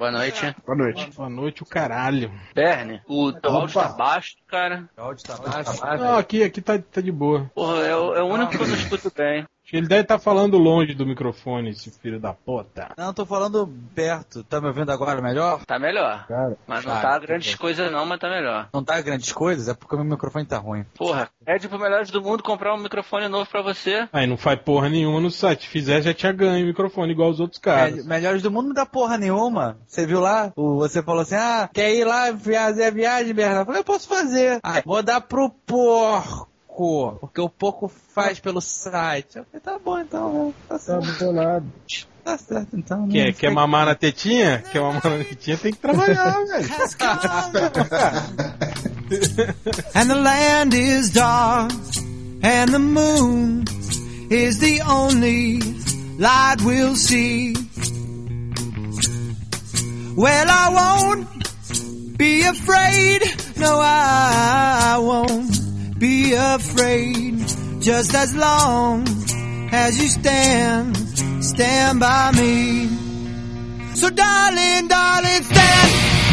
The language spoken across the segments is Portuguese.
Boa noite. Boa noite. Boa noite, o caralho. Berne, o teu áudio tá baixo, cara. O áudio tá baixo. Não, aqui, aqui tá, tá de boa. Porra, é o, é o único que eu não escuto bem. Ele deve estar falando longe do microfone, esse filho da puta. Não, tô falando perto. Tá me ouvindo agora melhor? Tá melhor. Cara, Mas não Ah, tá tá grandes coisas não, mas tá melhor. Não tá grandes coisas? É porque o meu microfone tá ruim. Porra, pede pro Melhores do Mundo comprar um microfone novo pra você. Aí não faz porra nenhuma no site. Se fizer, já tinha ganho o microfone igual os outros caras. Me- melhores do mundo não dá porra nenhuma. Você viu lá? O, você falou assim: ah, quer ir lá fazer a viagem, Bernardo? Eu falei, eu posso fazer. Ah, vou dar pro porco. Porque o porco faz pelo site. Eu falei, tá bom então, né? tá tá certo. bolado. Tá certo então. Quer, quer sei- mamar na tetinha? Quer mamar na tetinha? Tem que trabalhar, velho. and the land is dark, and the moon is the only light we'll see. Well, I won't be afraid. No, I won't be afraid. Just as long as you stand, stand by me. So, darling, darling, stand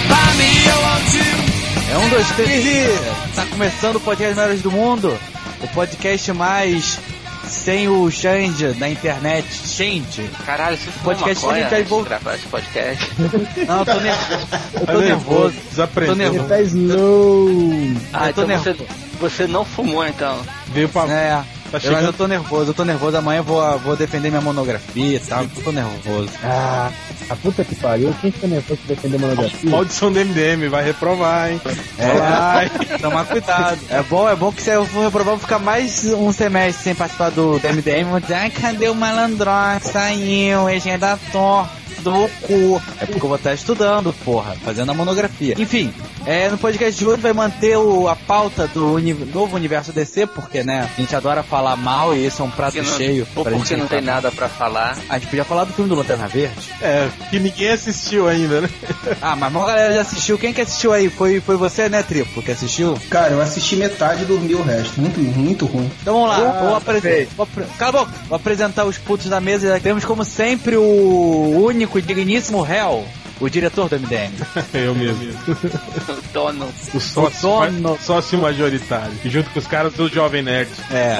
by me. I want you. É um, dois, três e... Tá começando o podcast Melhores do Mundo. O podcast mais sem o change da internet. Change. Caralho, for Podcast antes de envol- gravar esse podcast. Não, eu tô, ner... eu tô nervoso. Tô Desaprendeu. nervoso. Tá slow. Ah, Eu tô então você, nervoso. você não fumou então. Veio pra... É, Tá eu, mas eu tô nervoso, eu tô nervoso. Amanhã eu vou, vou defender minha monografia e tal. Eu tô nervoso. Ah, a puta que pariu. Quem fica nervoso de defender monografia? Maldição do MDM, vai reprovar, hein? É, Vai. tomar cuidado. É bom, é bom que se eu for reprovar, eu vou ficar mais um semestre sem participar do, do MDM. Vou dizer, ai, cadê o malandrão? Saiu, torta do cu. É porque eu vou estar estudando, porra, fazendo a monografia. Enfim, é, no podcast de hoje vai manter o, a pauta do uni- novo universo DC, porque, né, a gente adora falar mal e esse é um prato não- cheio. Ou pra porque gente não tem nada pra falar. A gente podia falar do filme do Lanterna Verde. É, que ninguém assistiu ainda, né? Ah, mas a maior galera já assistiu. Quem que assistiu aí? Foi, foi você, né, Tripo, que assistiu? Cara, eu assisti metade e dormi o resto. Muito, muito ruim. Então vamos lá, Ah, vou apresentar. Vou apre... Cala a boca! Vou apresentar os putos da mesa. Temos como sempre o único e digníssimo réu, o diretor do MDM. Eu mesmo. O dono. O sócio, dono. sócio majoritário. Junto com os caras do Jovem Nerd. É.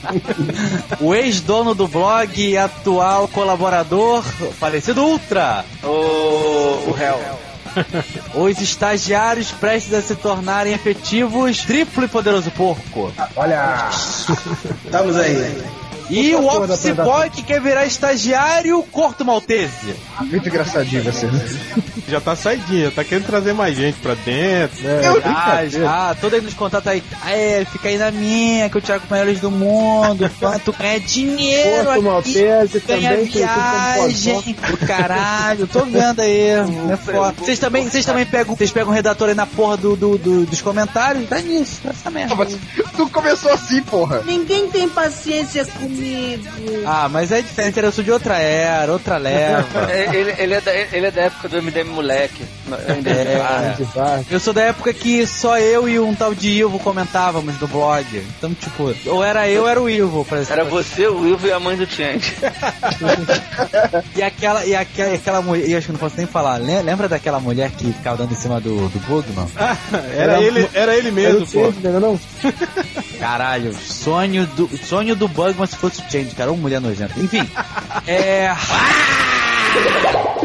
o ex-dono do blog e atual colaborador, falecido Ultra. O, o réu. Os estagiários prestes a se tornarem efetivos, triplo e poderoso porco. Olha. Estamos aí. E o office boy que quer virar estagiário, corto maltese. Muito engraçadinho você. Já tá saidinha, tá querendo trazer mais gente pra dentro. É, Ah, brincadeira. já, todo aí nos contatos aí. Aê, fica aí na minha, que eu Thiago melhores do mundo. Quanto ganha dinheiro Porto aqui. Maltese Ganha também viagem, o caralho, tô vendo aí. É foda. Vocês também, vocês também pegam, vocês pegam o redator aí na porra do, do- do- dos comentários? Tá nisso, essa merda. aí. Tu começou assim, porra. Ninguém tem paciência comigo. Ah, mas é diferente, eu sou de outra era, outra leva. É, Ele, ele, é da, ele é da época do MDM moleque. É. Eu sou da época que só eu e um tal de Ivo comentávamos no blog. Então, tipo, ou era eu ou era o Ivo. Era você, o Ivo e a mãe do Tiante. E aquela, e aquela, e aquela mulher, e acho que não posso nem falar, Le- lembra daquela mulher que ficava dando em cima do, do Bugman? Ah, era, ele, era ele Era mesmo, o pô. Change, não, não? Caralho, sonho do, sonho do Bugman se fosse o Change, cara, uma mulher nojenta. Enfim, é...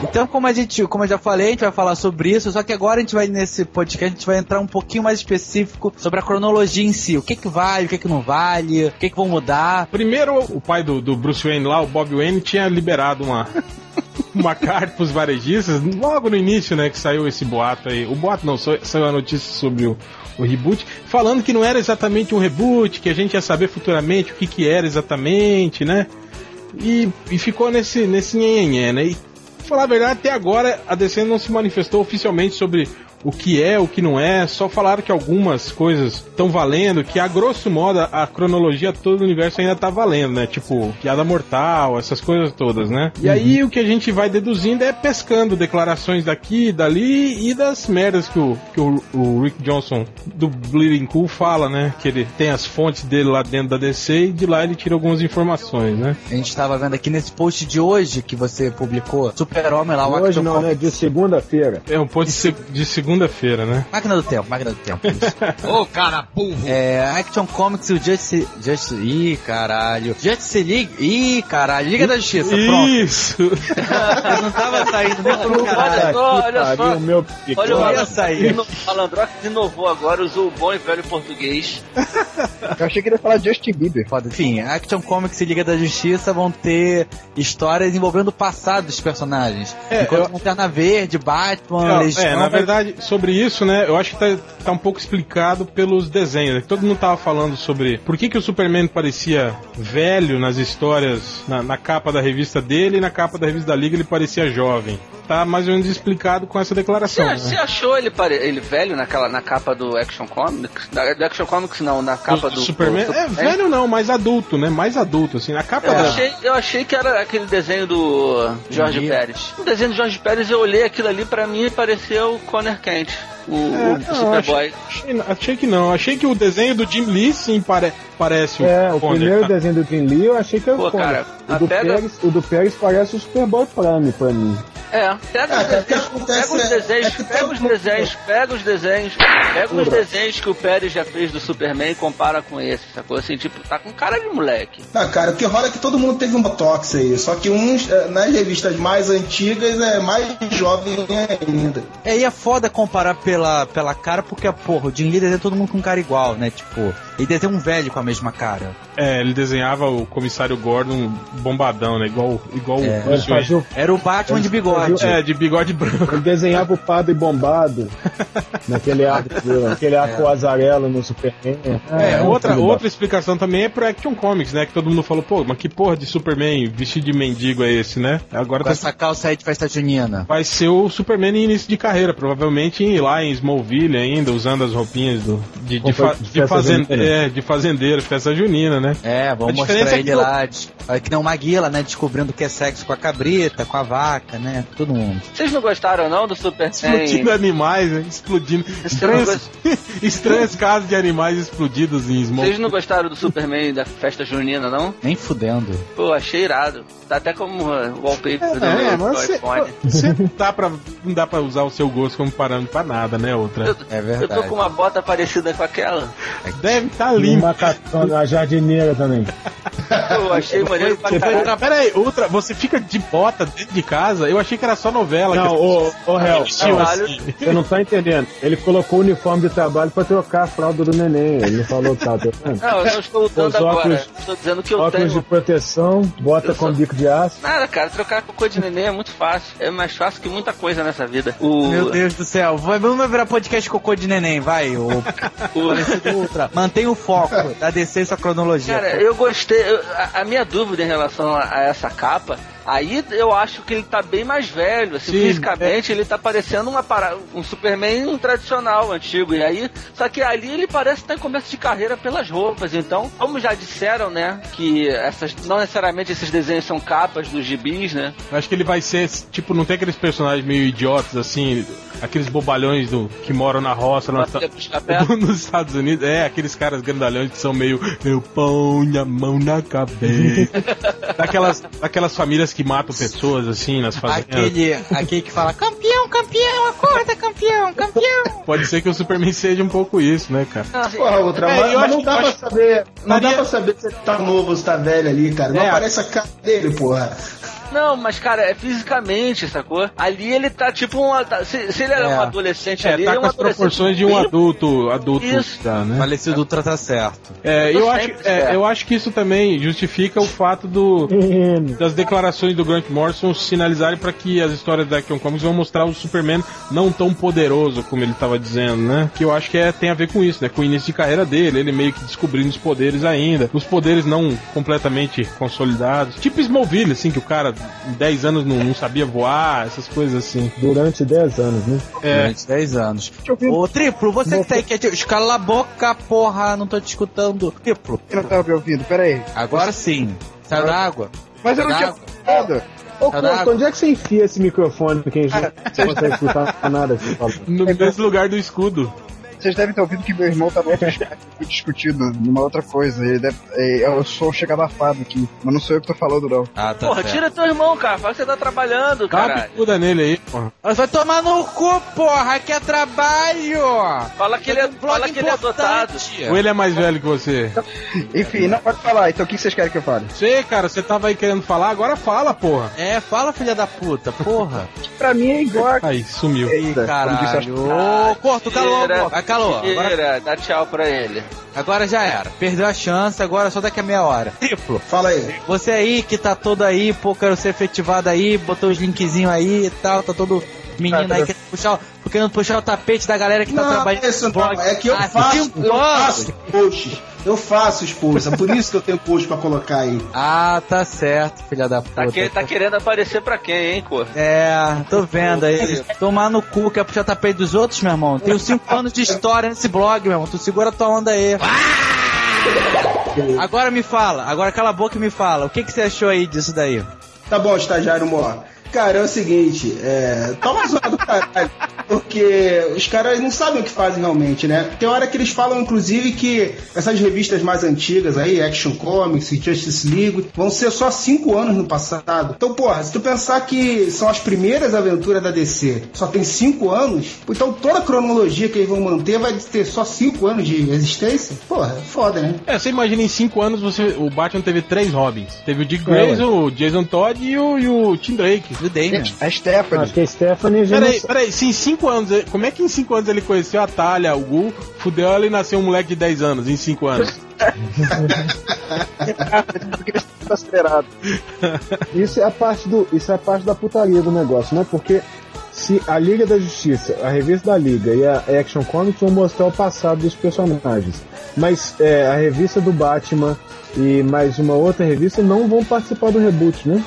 Então, como a gente, como eu já falei, a gente vai falar sobre isso, só que agora a gente vai, nesse podcast, a gente vai entrar um pouquinho mais específico sobre a cronologia em si. O que que vale, o que que não vale, o que que vão mudar. Primeiro, o pai do, do Bruce Wayne lá, o Bob Wayne, tinha liberado uma, uma carta pros varejistas, logo no início, né, que saiu esse boato aí. O boato não, saiu a notícia sobre o, o reboot, falando que não era exatamente um reboot, que a gente ia saber futuramente o que que era exatamente, né? E, e ficou nesse, nesse nhenhenhé, né? E, falar a verdade, até agora a DC não se manifestou oficialmente sobre o que é, o que não é, só falaram que algumas coisas estão valendo, que a grosso modo a cronologia todo o universo ainda tá valendo, né? Tipo, piada mortal, essas coisas todas, né? E aí o que a gente vai deduzindo é pescando declarações daqui, dali e das merdas que o, que o, o Rick Johnson do Bleeding Cool fala, né? Que ele tem as fontes dele lá dentro da DC e de lá ele tira algumas informações, né? A gente tava vendo aqui nesse post de hoje que você publicou, Super-Homem lá, o Hoje não, né? De segunda-feira. É um post de, se- de segunda-feira, né? Máquina do Tempo, Máquina do Tempo. Ô, cara burro! É, Action Comics e o Justice... Justice... Ih, caralho. Justice League... Ih, caralho. Liga da Justiça, pronto. Isso! Eu não tava saindo nem pelo Olha caralho. só, olha só. meu Olha o Malandrox, Malandrox inovou agora, usou o bom e velho português. Eu achei que ele ia falar Justin Bieber. Foda. Enfim, Action Comics e Liga da Justiça vão ter histórias envolvendo o passado dos personagens. É, Enquanto eu- Lanterna Verde, Batman, Não, Legião... é, na verdade, sobre isso, né, eu acho que tá, tá um pouco explicado pelos desenhos. né? Todo mundo tava falando sobre por que, que o Superman parecia velho nas histórias, na, na capa da revista dele e na capa da revista da Liga ele parecia jovem. Tá mais ou menos explicado com essa Você, declaração. né? você achou ele, pare- ele velho naquela, na capa do Action Comics? Da, do Action Comics não, na capa do, Superman? do É, velho não, mais adulto, né? Mais adulto, assim. Na capa Eu, da. achei, eu achei que era aquele desenho do Jorge. Pérez. O desenho do Jorge Pérez, eu olhei aquilo ali, pra mim pareceu o Conner Kent, o, É, o não, Superboy. Achei, achei que não. Achei que o desenho do Jim Lee sim pare, parece É, o Conner. primeiro desenho do Jim Lee eu achei que era Pô, o cara, o, do Pérez, o do Pérez parece o Superboy Prime pra mim. É, pega, o pega os é- desenhos, é pega os desenhos, pega os desenhos, pega os desenhos que o Pérez já fez do Superman e compara com esse, sacou? Assim, tipo, tá com cara de moleque. Ah, cara, o que rola é que todo mundo teve um botox aí. Só que uns, eh, nas revistas mais antigas, é mais jovem ainda. É, e é foda comparar pela, pela cara, porque, porra, o Jim Lee desenha todo mundo com cara igual, né? Tipo, ele desenha um velho com a mesma cara. É, ele desenhava o comissário Gordon bombadão, né? Igual, igual É. o fazia Era o Batman de bigode. É, de bigode branco. Ele desenhava o padre bombado naquele arco, aquele arco azarelo no Superman. É, um outra, outra explicação também é pro Action Comics, né? Que todo mundo falou, pô, mas que porra de Superman vestido de mendigo é esse, né? Agora Com tá- essa calça aí de festa junina. vai ser o Superman em início de carreira, provavelmente em- lá em Smallville ainda, usando as roupinhas do, de, de, fa- de de, festa fazen- junina. é, de fazendeiro, festa junina, né? É, A vamos mostrar é ele que lá, de, olha que nem o Maguila, né? Descobrindo que é sexo com a cabrita, com a vaca, né? Todo mundo. Vocês não gostaram não do Superman? Explodindo animais, né? Explodindo. Estranhos, estranhos casos de animais explodidos em Vocês Smallville. não gostaram do Superman da festa junina, não? Nem fudendo. Pô, achei irado. Tá até como uh, wallpaper do É, meu mas você, iPhone. você não, dá pra, não dá pra usar o seu gosto como parâmetro pra nada, né, outra? Eu, É eu verdade. tô com uma bota parecida com aquela. Deve estar tá limpo. uma catona, a jardineira também. Pô, achei maneiro pra caralho. Pera aí, outra, você fica de bota dentro de casa? Eu achei que era só novela. Não, que ô, ô, Caralho. assim. você não tá entendendo. Ele colocou o uniforme de trabalho pra trocar a fralda do neném. Ele não falou que tava trocando. Não, eu não estou usando Os agora. óculos- Estou dizendo que eu Óculos de tenho. proteção, bota Eu com sou- bico de aço. Nada, cara, trocar cocô de neném é muito fácil. É mais fácil que muita coisa nessa vida. O, Meu Deus do céu. Vai- Vamos virar podcast cocô de neném, vai. O Ultra. Mantém o foco da sua cronologia. Cara, eu gostei. eu- a, a minha dúvida em relação a, a essa capa, aí eu acho que ele tá bem mais velho. Assim, Sim, fisicamente, ele tá parecendo uma para, um Superman tradicional, antigo. E aí, só que ali ele parece estar em começo de carreira pelas roupas. Então, como já disseram, né, que essas não necessariamente esses desenhos são capas dos gibis, né? Acho que ele vai ser, tipo, não tem aqueles personagens meio idiotas, assim, aqueles bobalhões do, que moram na roça perto. nos Estados Unidos. É, aqueles caras grandalhões que são meio, eu ponho a mão na cabeça. daquelas, daquelas famílias que matam pessoas, assim, nas fazendas. Aquele, aquele que fala, campeão, campeão, acorda, campeão, campeão. Pode ser que o Superman seja um pouco isso, né, cara? Porra, outra, É, mas, mas não dá pra acho- saber. Não Daria- dá pra saber se ele tá novo ou se tá velho ali, cara. Não É, aparece a cara dele, porra. Não, mas cara, é fisicamente, sacou? Ali ele tá tipo um. tá- Se, se ele era É. um adolescente É, ali, tá ele é com um as adolescente proporções de um adulto, adulto Isso. já, né? Falecido Ultra tá certo. É, Tô eu acho, sempre é, eu acho que isso também justifica o fato do, das declarações do Grant Morrison sinalizarem para que as histórias da Action Comics vão mostrar o Superman não tão poderoso como ele estava dizendo, né? Que eu acho que é, tem a ver com isso, né? Com o início de carreira dele, ele meio que descobrindo os poderes ainda, os poderes não completamente consolidados. Tipo Smallville, assim, que o cara 10 anos não, não sabia voar, essas coisas assim. Durante 10 anos, né? É, Durante 10 anos. Ô, Triplo, você que tá aí quietinho. Escala a boca, porra, não tô te escutando. Triplo, Eu não tava me ouvindo, pera aí. agora sim. Saiu da água? Mas eu não tinha nada. Ô. Costa, onde é que você enfia esse microfone que a gente não consegue escutar nada fala? no mesmo lugar do escudo. Vocês devem ter ouvido que meu irmão tá outro chat aqui discutindo numa outra coisa. Ele deve, é, eu sou chega abafado aqui, mas não sou eu que tô falando, não. Ah, tá Porra, certo. tira teu irmão, cara. Fala que você tá trabalhando, Dá uma caralho. bicuda nele aí, porra. Vai tomar no cu, porra, que é trabalho! Fala que ele é, fala que ele é adotado. Ou ele é mais velho que você? Enfim, não pode falar. Então o que vocês querem que eu fale? Sei, cara, você tava aí querendo falar, agora fala, porra. É, fala, filha da puta, porra. Pra mim é igual. Aí, sumiu. Acho Caralho. Ô, Corto, calou, Tira, porra. Calou. Agora, dá tchau pra ele. agora já era. Perdeu a chance, agora só daqui a meia hora. Triplo. Fala aí. Você aí que tá todo aí, pô, quero ser efetivado aí, botou os linkzinhos aí e tal, tá todo menino aí querendo puxar, o- querendo puxar o tapete da galera que tá Não, trabalhando. é isso no não. blog. É que eu Ah, faço, eu faço posts. Eu faço os posts. É por isso que eu tenho post pra colocar aí. Ah, tá certo, filha da puta. Tá, que- tá querendo aparecer pra quem, hein, cor? É, tô vendo aí. Tomar no cu, quer puxar tapete dos outros, meu irmão? Tenho cinco anos de história nesse blog, meu irmão. Tu segura tua onda aí. Agora me fala, agora cala a boca e me fala. O que, que você achou aí disso daí? Tá bom, estagiário Mó. Cara, é o seguinte, é. Toma zoando do caralho. Porque os caras não sabem o que fazem realmente, né? Tem hora que eles falam, inclusive, que essas revistas mais antigas aí, Action Comics e Justice League, vão ser só cinco anos no passado. Então, porra, se tu pensar que são as primeiras aventuras da DC, só tem cinco anos, então toda a cronologia que eles vão manter vai ter só cinco anos de existência? Porra, é foda, né? É, você imagina em 5 anos você, o Batman teve três Robins. Teve o Dick É. Grayson, o Jason Todd e o, e o Tim Drake. Do Damian. A Stephanie. Acho que a Stephanie já Peraí, não... peraí, se em 5 anos, como é que em 5 anos ele conheceu a Talia, o Gu, fudeu ela e nasceu um moleque de 10 anos, em 5 anos? Isso é a parte do, isso é a parte da putaria do negócio, né? Porque se a Liga da Justiça, a revista da Liga e a Action Comics vão mostrar o passado dos personagens, mas é, a revista do Batman e mais uma outra revista não vão participar do reboot, né?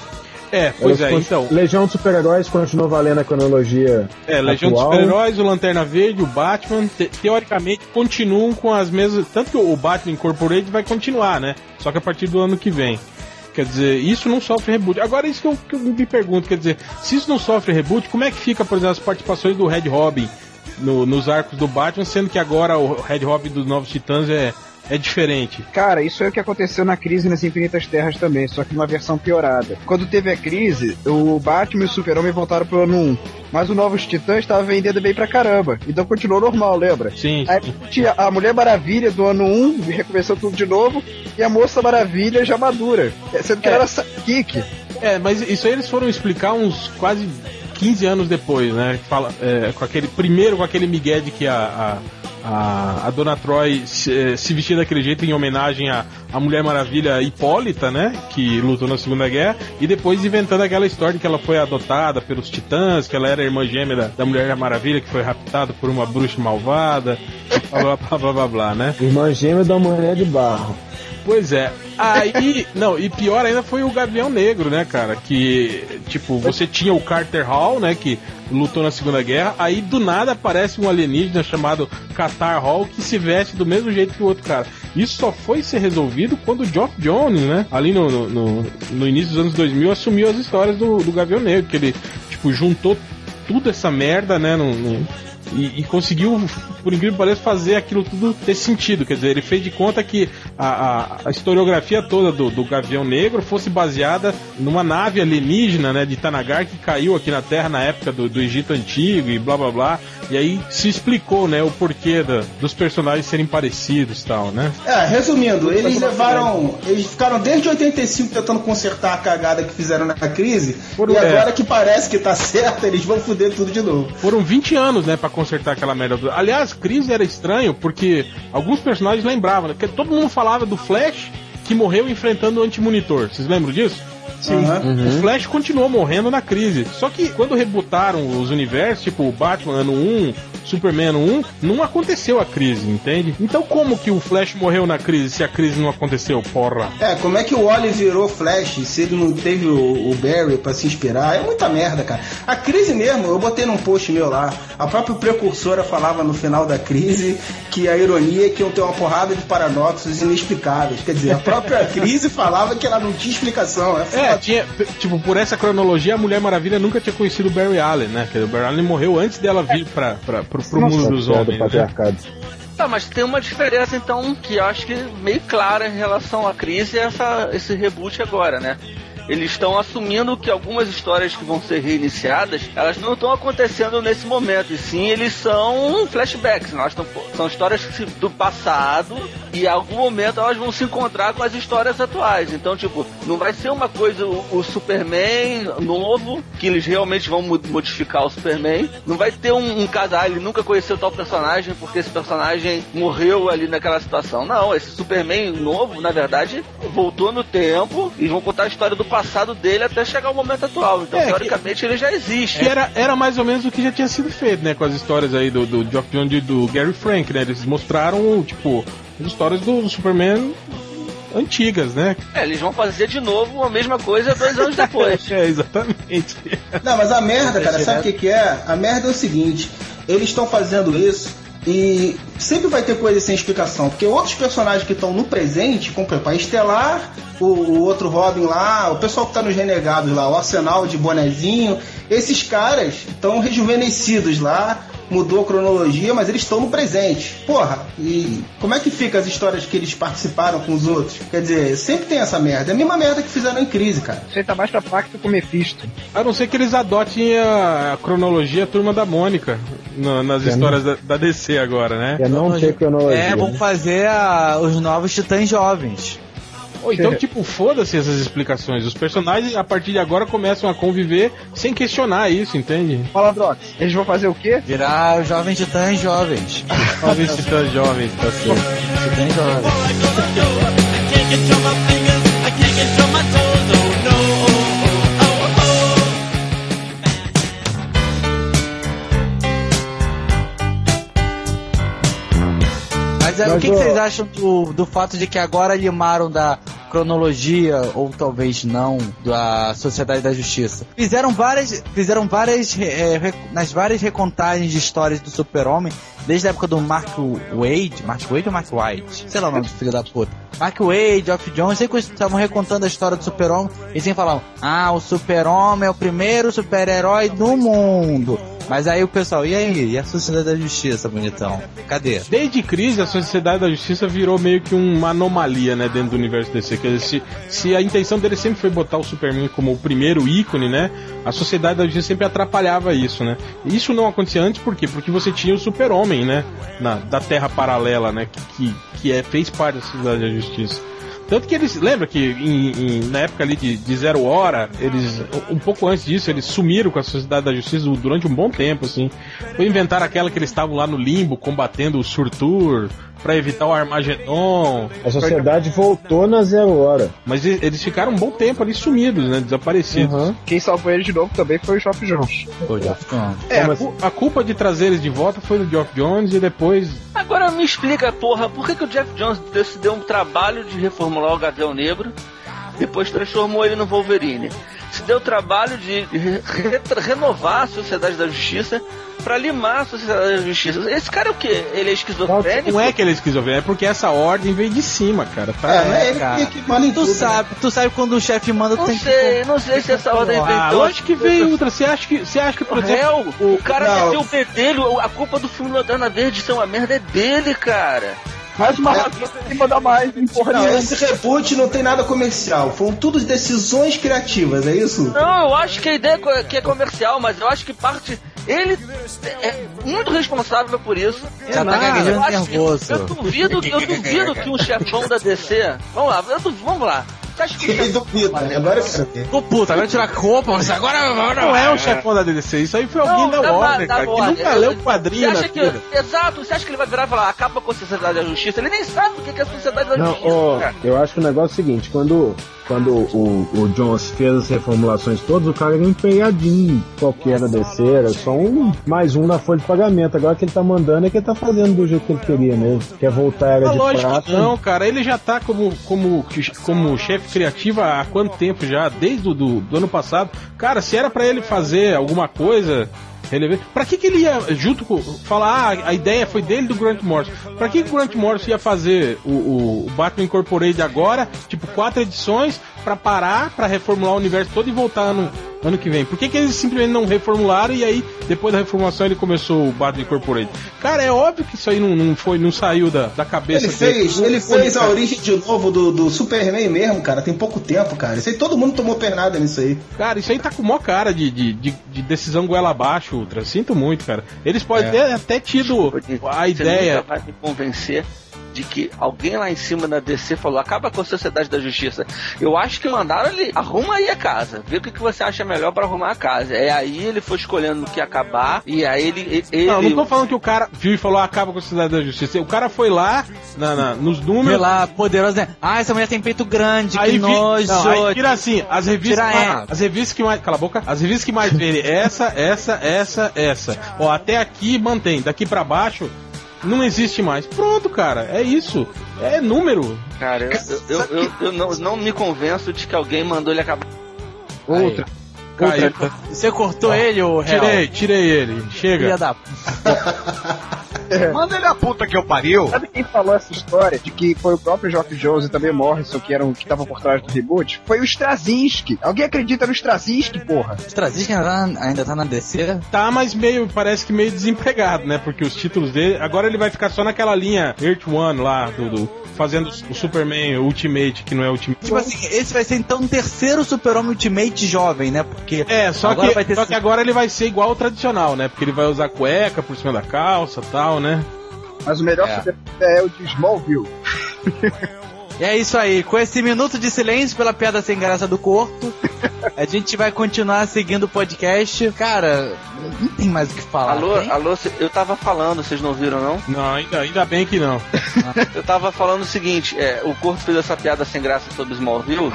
É, pois Elas é, então. Legião dos Super-Heróis continua valendo a cronologia. É, Legião atual. Super-Heróis, o Lanterna Verde, o Batman, te- teoricamente continuam com as mesmas. Tanto que o Batman Incorporated vai continuar, né? Só que a partir do ano que vem. Quer dizer, isso não sofre reboot. Agora, isso que eu, que eu me pergunto, quer dizer, se isso não sofre reboot, como é que fica, por exemplo, as participações do Red Robin no- nos arcos do Batman, sendo que agora o Red Robin dos Novos Titãs é, é diferente? Cara, isso é o que aconteceu na crise nas Infinitas Terras também, só que numa versão piorada. Quando teve a crise, o Batman e o Super-Homem voltaram pro ano 1. Mas o Novos Titãs estava vendendo bem pra caramba. Então continuou normal, lembra? Sim, Aí tinha a Mulher Maravilha do ano 1, recomeçou tudo de novo, e a Moça Maravilha já madura. Sendo que É. ela era sidekick. É, mas isso aí eles foram explicar uns quase 15 anos depois, né? Fala, é, com aquele, primeiro com aquele migué de que a, a, a, a Dona Troy se, eh, se daquele jeito em homenagem à, à Mulher Maravilha Hipólita, né? Que lutou na Segunda Guerra, e depois inventando aquela história de que ela foi adotada pelos titãs, que ela era irmã gêmea da, da Mulher Maravilha, que foi raptada por uma bruxa malvada, blá blá blá blá blá, blá né? Irmã gêmea da mulher de barro. Pois é. Aí, não, e pior ainda foi o Gavião Negro, né, cara? Que, tipo, você tinha o Carter Hall, né, que lutou na Segunda Guerra, aí do nada aparece um alienígena chamado Qatar Hall que se veste do mesmo jeito que o outro cara. Isso só foi ser resolvido quando o Geoff Jones, né, ali no, no, no- início dos anos 2000, assumiu as histórias do, do Gavião Negro, que ele, tipo, juntou tudo essa merda, né, num- e, e conseguiu, por incrível que pareça, fazer aquilo tudo ter sentido. Quer dizer, ele fez de conta que a, a- a historiografia toda do, do Gavião Negro fosse baseada numa nave alienígena, né, de Tanagar que caiu aqui na Terra na época do, do Egito Antigo e blá blá blá. E aí se explicou, né, o porquê da- dos personagens serem parecidos e tal, né? É, resumindo, eles levaram. Eles ficaram desde 85 tentando consertar a cagada que fizeram na crise. Foram- e é. agora que parece que tá certo, eles vão foder tudo de novo. Foram 20 anos, né, pra consertar aquela merda. Aliás, Crise era estranho porque alguns personagens lembravam, né? Porque todo mundo falava do Flash que morreu enfrentando o anti-monitor. Vocês lembram disso? Sim. O Flash continuou morrendo na crise. Só que quando rebutaram os universos, tipo o Batman ano 1, Superman 1, não aconteceu a crise, entende? Então como que o Flash morreu na crise se a crise não aconteceu, porra? É, como é que o Wally virou Flash se ele não teve o, o Barry pra se inspirar? É muita merda, cara. A crise mesmo, eu botei num post meu lá. A própria precursora falava no final da crise que a ironia é que iam ter uma porrada de paradoxos inexplicáveis. Quer dizer, a própria crise falava que ela não tinha explicação. É, É, foda. tinha, tipo, por essa cronologia, a Mulher Maravilha nunca tinha conhecido o Barry Allen, né? Que o Barry Allen morreu antes dela vir pra, pra, pro, pro mundo dos homens. Tá, mas tem uma diferença então que eu acho que meio clara em relação à crise e essa, esse reboot agora, né? Eles estão assumindo que algumas histórias que vão ser reiniciadas, elas não estão acontecendo nesse momento, e sim eles são flashbacks, elas tão- são histórias do passado e em algum momento elas vão se encontrar com as histórias atuais. Então, tipo, não vai ser uma coisa o, o Superman novo, que eles realmente vão mo- modificar o Superman. Não vai ter um, um casal, ele nunca conheceu tal personagem porque esse personagem morreu ali naquela situação. Não, esse Superman novo, na verdade, voltou no tempo e vão contar a história do passado dele até chegar ao momento atual. Então, É, que- teoricamente, ele já existe. Que era, era mais ou menos o que já tinha sido feito, né? Com as histórias aí do, do Geoff Jones e do Gary Frank, né? Eles mostraram, tipo, as histórias do Superman antigas, né? É, eles vão fazer de novo a mesma coisa dois anos depois. É, exatamente. Não, mas a merda, cara, sabe o que, que é? A merda é o seguinte: eles estão fazendo isso e sempre vai ter coisa sem explicação, porque outros personagens que estão no presente, como por exemplo, a Estelar, o, o outro Robin lá, o pessoal que tá nos Renegados lá, o Arsenal de bonezinho, esses caras estão rejuvenescidos lá. Mudou a cronologia, mas eles estão no presente. Porra, e como é que fica as histórias que eles participaram com os outros? Quer dizer, sempre tem essa merda. É a mesma merda que fizeram em crise, cara. Aí tá mais pra pacto com o Mephisto. A não ser que eles adotem a, a cronologia Turma da Mônica na- nas É, histórias da, da DC agora, né? É não ter cronologia. É, vamos né? fazer a- os novos titãs jovens. Ou então, tipo, foda-se essas explicações. Os personagens, a partir de agora, começam a conviver sem questionar isso, entende? Malandrox, eles vão fazer o quê? Virar os jovens titãs jovens. Jovens titãs jovens, tá certo. Titãs jovens. Mas é, o Mas, que, que vocês acham do, do fato de que agora limaram da cronologia, ou talvez não, da Sociedade da Justiça? Fizeram várias. Fizeram várias. é, rec- nas várias recontagens de histórias do Super-Homem, desde a época do Mark Wade. Mark Wade ou Mark White? Sei lá o nome do filho da puta. Mark Wade, Geoff Jones, sempre estavam recontando a história do Super-Homem, eles sempre falavam: Ah, o Super-Homem é o primeiro super-herói do mundo. Mas aí o pessoal, e aí? E a Sociedade da Justiça, bonitão? Cadê? Desde crise, a Sociedade da Justiça virou meio que uma anomalia, né, dentro do universo DC. Quer dizer, se, se a intenção dele sempre foi botar o Superman como o primeiro ícone, né, a Sociedade da Justiça sempre atrapalhava isso, né. Isso não acontecia antes, por quê? Porque você tinha o Super-Homem, né, na, da Terra Paralela, né, que, que, é, fez parte da Sociedade da Justiça. Tanto que eles. Lembra que em- em- na época ali de, de Zero Hora, eles. Um pouco antes disso, eles sumiram com a Sociedade da Justiça durante um bom tempo, assim. Foi inventar aquela que eles estavam lá no limbo combatendo o Surtur pra evitar o Armagedon. A sociedade voltou na zero hora. Mas eles ficaram um bom tempo ali sumidos, né? Desaparecidos. Uhum. Quem salvou ele de novo também foi o Geoff Jones. Pô, já ficou. É, Mas- a, cu- a culpa de trazer eles de volta foi do Geoff Jones e depois. Agora me explica, porra, por que, que o Jeff Jones se deu um trabalho de reformular o Gavião Negro, depois transformou ele no Wolverine? Se deu o trabalho de re- re- renovar a Sociedade da Justiça pra limar a Sociedade da Justiça. Esse cara é o quê? Ele é esquizofrênico? Não é que ele é esquizofrênico, é porque essa ordem veio de cima, cara. Tá? É, né? Ele cara. que manda em Tu tudo. sabe, tu sabe quando o chefe manda, tu Não tem sei, que. não sei se essa ordem veio Ah, lógico que veio outra. Você acha que, você acha que por O exemplo, réu, o cara Não. meteu o bedelho, a culpa do filme Lanterna Verde ser uma merda é dele, cara. Mais uma razão tem que mandar mais, em porra Não, esse reboot não tem nada comercial. Foram tudo decisões criativas, é isso? Não, eu acho que a ideia é que é comercial, mas eu acho que parte. Ele é muito responsável por isso. Já tá Eu gaguejando acho que- nervoso. Eu duvido, eu duvido que um chefão da DC. Vamos lá, eu du- vamos lá. Que o Ele chefão- duvido, né? Agora eu quero ver. Ô puta, agora tirar a roupa, mas agora. agora não é o chefão da DC, isso aí foi alguém Não, da da- Warner, da cara, que Warner. nunca leu o quadrinho Você acha que. Exato, você acha que ele vai virar e falar acaba com a Sociedade da Justiça? Ele nem sabe o que que é a Sociedade da Não, Justiça. ó, cara. eu acho que o negócio é o seguinte, quando quando o, o Jones fez as reformulações todas, o cara era um empregadinho qualquer da DC, era só um mais um na folha de pagamento. Agora que ele tá mandando é que ele tá fazendo do jeito que ele queria mesmo. Quer voltar a era de lógico prata. que não, cara. Ele já tá como, como, como chefe criativo há quanto tempo já? Desde o do, do ano passado. Cara, se era pra ele fazer alguma coisa relevante. Pra que, que ele ia, junto com. Falar, ah, a ideia foi dele do Grant Morrison. Pra que, que o Grant Morrison ia fazer o, o, Batman Incorporated agora, tipo, quatro edições, pra parar, pra reformular o universo todo e voltar ano, ano que vem? Por que, que eles simplesmente não reformularam e aí, depois da reformulação, ele começou o Batman Incorporated? Cara, é óbvio que isso aí não, não foi, não saiu da, da cabeça Ele fez, ele fez a origem de novo do, do Superman mesmo, cara. Tem pouco tempo, cara. Isso aí todo mundo tomou pernada nisso aí. Cara, isso aí tá com maior cara de, de, de, de decisão goela abaixo, Ultra. Sinto muito, cara. Eles podem É. ter até tido a Você ideia. nunca vai me convencer de que alguém lá em cima da DC falou acaba com a Sociedade da Justiça. Eu acho que mandaram ele arruma aí a casa, vê o que, que você acha melhor pra arrumar a casa. É aí ele foi escolhendo o que acabar e aí ele, ele Não, não tô falando que o cara viu e falou "Ah, acaba com a Cidade da Justiça. O cara foi lá na, na- nos números. lá, poderoso, né? Ah, essa mulher tem peito grande, Aí, que vi, nojo. não, aí vira assim, as revistas, Tira ela. as revistas que mais, cala a boca, as revistas que mais verem essa, essa, essa, essa. Ó, até aqui mantém, daqui pra baixo não existe mais. Pronto, cara, é isso. É número. Cara, eu, eu, eu, eu não, não me convenço de que alguém mandou ele acabar. Outra. Caiu. Você cortou ele, ô réu? Tirei, tirei ele. Chega. Filha da... Manda ele a puta que eu pariu. Sabe quem falou essa história de que foi o próprio Geoff Jones e também Morrison que eram que estavam por trás do reboot? Foi o Straczynski. Alguém acredita no Straczynski, porra? Straczynski ainda, tá- ainda tá na DC? Tá, mas meio, parece que meio desempregado, né? Porque os títulos dele. Agora ele vai ficar só naquela linha Earth One lá, do, do- fazendo o Superman Ultimate, que não é Ultimate. Tipo assim, esse vai ser então o terceiro Super-Homem Ultimate jovem, né? Porque É, só, agora que, vai ter só que agora ele vai ser igual ao tradicional, né? Porque ele vai usar cueca por cima da calça tal, né? Mas o melhor É. É o de Smallville. E é isso aí, com esse minuto de silêncio pela piada sem graça do corpo, a gente vai continuar seguindo o podcast. Cara, não tem mais o que falar. Alô, tem? alô, eu tava falando, vocês não viram não? Não, ainda, ainda bem que não. Eu tava falando o seguinte, é, o Corto fez essa piada sem graça sobre Smallville.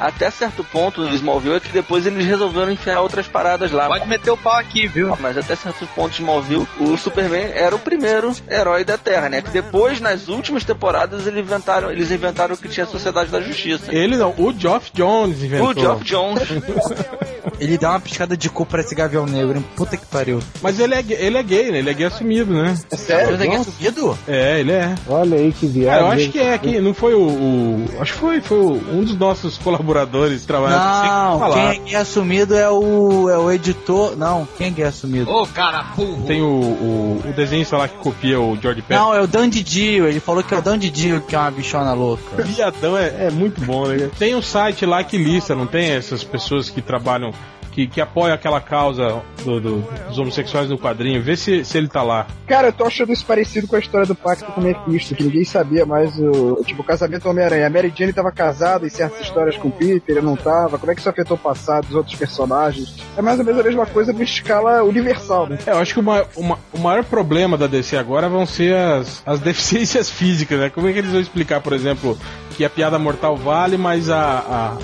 Até certo ponto no Smallville é que depois eles resolveram enfiar outras paradas lá. Pode meter o pau aqui, viu? Mas até certo ponto Smallville, o Superman era o primeiro herói da Terra, né? Que depois, nas últimas temporadas, eles inventaram, eles inventaram que tinha a Sociedade da Justiça. Ele não, o Geoff Jones inventou. O Geoff Jones. Ele dá uma piscada de cu pra esse gavião negro, hein? Puta que pariu. Mas ele é, gay- ele é gay, né? Ele é gay assumido, né? É sério? Você é subido? É, ele é. Olha aí que viagem. Cara, eu acho que é, que não foi o, o- Acho que foi, foi o- um dos nossos colaboradores trabalhando Não, falar. quem é gay assumido é o, é o editor. Não, quem é gay assumido? Ô, cara burro. Tem o, o, o desenhista lá que copia o George Pérez. Não, é o Dan Didio. Ele falou que é o Dan Didio que é uma bichona louca. Viadão é, é muito bom, né? Tem um site lá que lista, não tem essas pessoas que trabalham, que, que apoiam aquela causa do- do- dos homossexuais no quadrinho. Vê se, se ele tá lá. Cara, eu tô achando isso parecido com a história do pacto com o Mephisto, que ninguém sabia mais o. Tipo, o casamento do Homem-Aranha. A Mary Jane tava casada em certas histórias com o Peter, ele não tava. Como é que isso afetou o passado dos outros personagens? É mais ou menos a mesma coisa em escala universal, né? É, eu acho que o, ma- o ma- o maior problema da DC agora vão ser as, as deficiências físicas, né? Como é que eles vão explicar, por exemplo, que a piada mortal vale, mas a,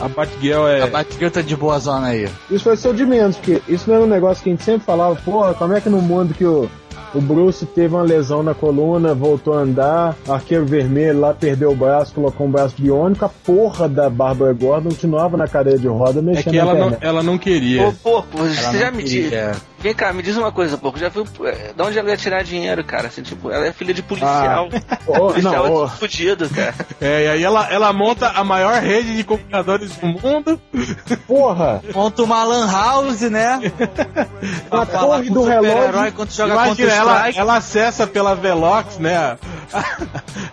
a, a Batgirl é. A Batgirl tá de boa zona aí. Isso vai ser o de menos, porque isso não era um negócio que a gente sempre falava, porra, como é que no mundo que o, o Bruce teve uma lesão na coluna, voltou a andar, arqueiro vermelho lá perdeu o braço, colocou um braço biônico, a porra da Bárbara Gordon continuava na cadeira de roda É mexendo que ela na não, ela não queria. Ô, porco, Ela você já me queria. Vem cá, me diz uma coisa, porco. Já viu é, de onde ela ia tirar dinheiro, cara? Assim, tipo, ela é filha de policial. Ô, policial não, é ô. tudo fudido, cara. É, e aí ela, ela monta a maior rede de computadores do mundo. Porra! Monta uma lan house, né? Pra falar torre do relógio. quando joga Imagina, ela, ela acessa pela Velox, né? A,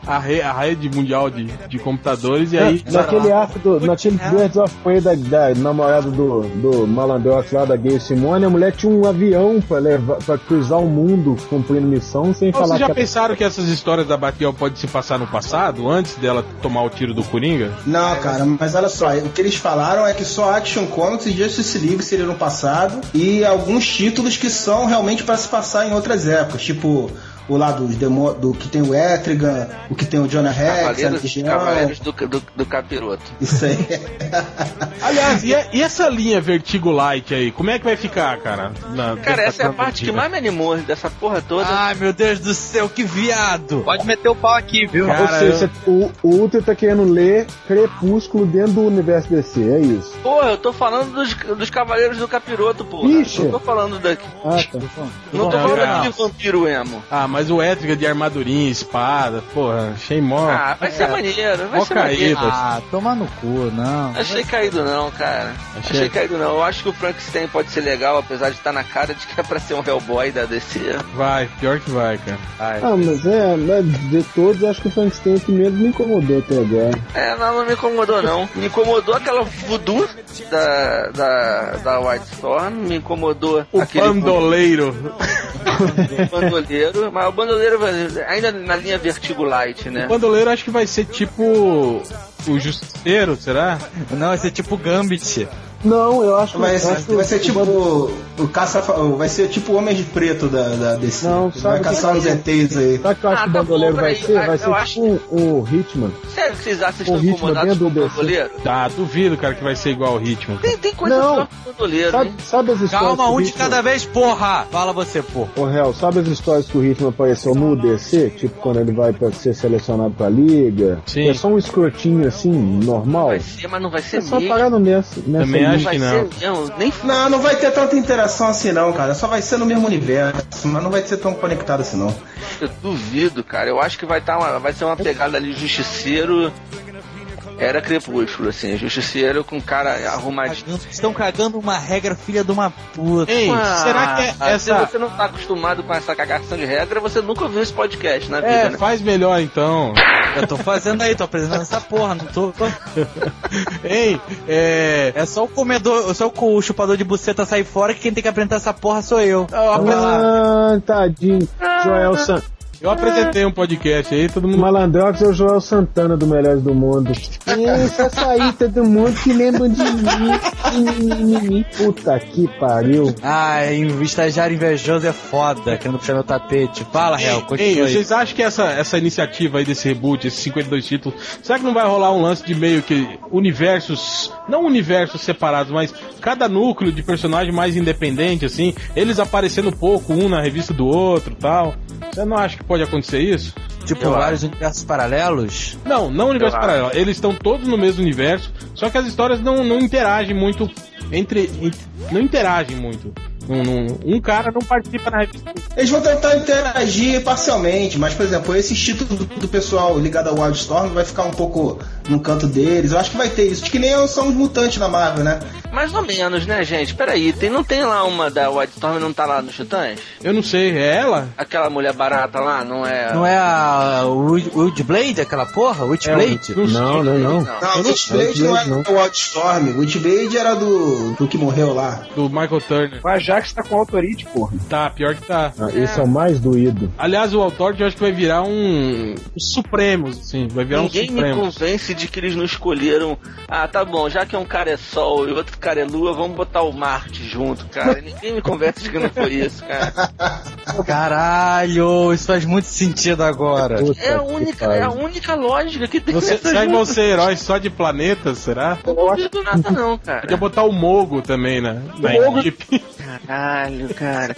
a, re- a rede mundial de, de computadores e aí. naquele arco do. Naquele Birds of Prey da, da namorada do, do Malandrox lá da Gay Simone, a mulher tinha um avião pra, levar, pra cruzar o mundo cumprindo missão sem falar Vocês já que pensaram que essas histórias da Batgirl podem se passar no passado, antes dela tomar o tiro do Coringa? Não, cara, mas olha só, o que eles falaram é que só Action Comics e Justice League seriam no passado e alguns títulos que são realmente para se passar em outras épocas, tipo o lá dos demo, do que tem o Etrigan, o que tem o Jonah Rex, a Cavaleiros. Cavaleiros do, do, do Capiroto. Isso aí. Aliás, e, a- e essa linha Vertigo Light aí? Como é que vai ficar, cara? Na- Cara, essa é a parte que mais me animou dessa porra toda. Ai, meu Deus do céu, que viado! Pode meter o pau aqui, viu? Cara, Ou seja, o, o Ultra tá querendo ler Crepúsculo dentro do universo DC, é isso. Porra, eu tô falando dos, dos Cavaleiros do Capiroto, porra. Ixi. Não tô falando daqui. Ah, tá. Não tô Não, falando cara. de vampiro emo. Ah, mas o Étrica de armadurinha, espada, porra, achei mó. Ah, vai ser maneiro, vai ser caído. maneiro. Ah, toma no cu, não. Achei caído não, cara. Achei- Achei caído não. Eu acho que o Frankenstein pode ser legal, apesar de estar na cara de que é pra ser um Hellboy da DC. Vai, pior que vai, cara. Ah, mas é, mas de todos, acho que o Frankenstein é que menos me incomodou até agora. É, não, não me incomodou não. Me incomodou aquela voodoo da, da, da White Storm, me incomodou O aquele bandoleiro. bandoleiro, mas o bandoleiro vai- ainda na linha Vertigo Light, né? O bandoleiro acho que vai ser tipo. O Justiceiro, será? Não, esse é tipo Gambit. Não, eu acho que Vai ser, acho que vai ser o tipo o, o caça vai ser tipo o Homem de Preto da, da DC. Não, vai caçar os ETs aí. Sabe que eu acho Ah, que o tá bandoleiro vai ser? Vai ser acho- tipo o, o Hitman. Sério que vocês acham que O estão incomodados com o do bandoleiro? Tá, duvido, cara, que vai ser igual o ritmo. Tem, tem coisa Não. pior que o bandoleiro, Sabe, sabe as histórias Calma, o um de Hitman- cada vez, porra! Fala você, porra. Ô, Hel, sabe as histórias que o Hitman apareceu no DC? Tipo, quando ele vai pra ser selecionado pra liga? Sim. É só um escrotinho assim, normal? Vai ser, mas não vai ser É só mesmo. no nessa, nessa Também. Acho Vai que ser não. Nem Não, não vai ter tanta interação assim não, cara. Só vai ser no mesmo universo, mas não vai ser tão conectado assim não. Eu duvido, cara. Eu acho que vai, tá uma, vai ser uma pegada ali, Justiceiro. Era crepúsculo, assim. Justiceiro com cara arrumadinho. Estão cagando uma regra, filha de uma puta. Ei, Ah, será que é Se essa. você não tá acostumado com essa cagação de regra, você nunca ouviu esse podcast na vida, É, né? faz melhor então. Eu tô fazendo aí, tô apresentando essa porra, não tô. Ei, é. É só o comedor, só o chupador de buceta sair fora que quem tem que apresentar essa porra sou eu. Ah, tadinho. Joel San... Eu apresentei um podcast aí, todo mundo. Malandrox é o Joel Santana do Melhores do Mundo. Essa saí todo mundo que lembra de mim. Puta que pariu. Ai, o estagiário invejoso é foda, querendo puxar meu tapete. Fala, Real, Ei, continua aí. vocês acham que essa, essa iniciativa aí desse reboot, esses 52 títulos, será que não vai rolar um lance de meio que universos, não universos separados, mas cada núcleo de personagem mais independente, assim, eles aparecendo pouco, um na revista do outro tal? Você não acha que pode acontecer isso? Tipo, Eu vários universos paralelos? Não, não universo Eu paralelo. Eles estão todos no mesmo universo, só que as histórias não, não interagem muito entre. ent- não interagem muito. Um, um- um cara não participa na revista. Eles vão tentar interagir parcialmente, mas, por exemplo, esse título do, do pessoal ligado ao Wildstorm vai ficar um pouco no canto deles. Eu acho que vai ter isso. Que nem são os mutantes da Marvel, né? Mais ou menos, né, gente? Peraí, tem, não tem lá uma da White Storm não tá lá nos Titãs? Eu não sei, é ela? Aquela mulher barata lá, não é? Não é a Wood- Witchblade, aquela porra? Witchblade? Não, não, não. Não, Eu o Witchblade não é não. o Wildstorm. O Witchblade era do, do que morreu lá. Do Michael Turner. O Ajax tá com autorite, porra. Tá, pior que tá. Ah, esse é o mais doído. Aliás, o Authority eu acho que vai virar um. um Supremos, assim. Vai virar Ninguém um me Supremos. convence de que eles não escolheram. Ah, tá bom, já que um cara é Sol e outro cara é Lua, vamos botar o Marte junto, cara. Ninguém me convence de que não foi isso, cara. Caralho, isso faz muito sentido agora. Puta É a única, é a única lógica que tem Você, que vão ser heróis só de planetas, será? Não duvido nada não, Podia cara. botar o Mogo também, né? Na equipe. Caralho, cara.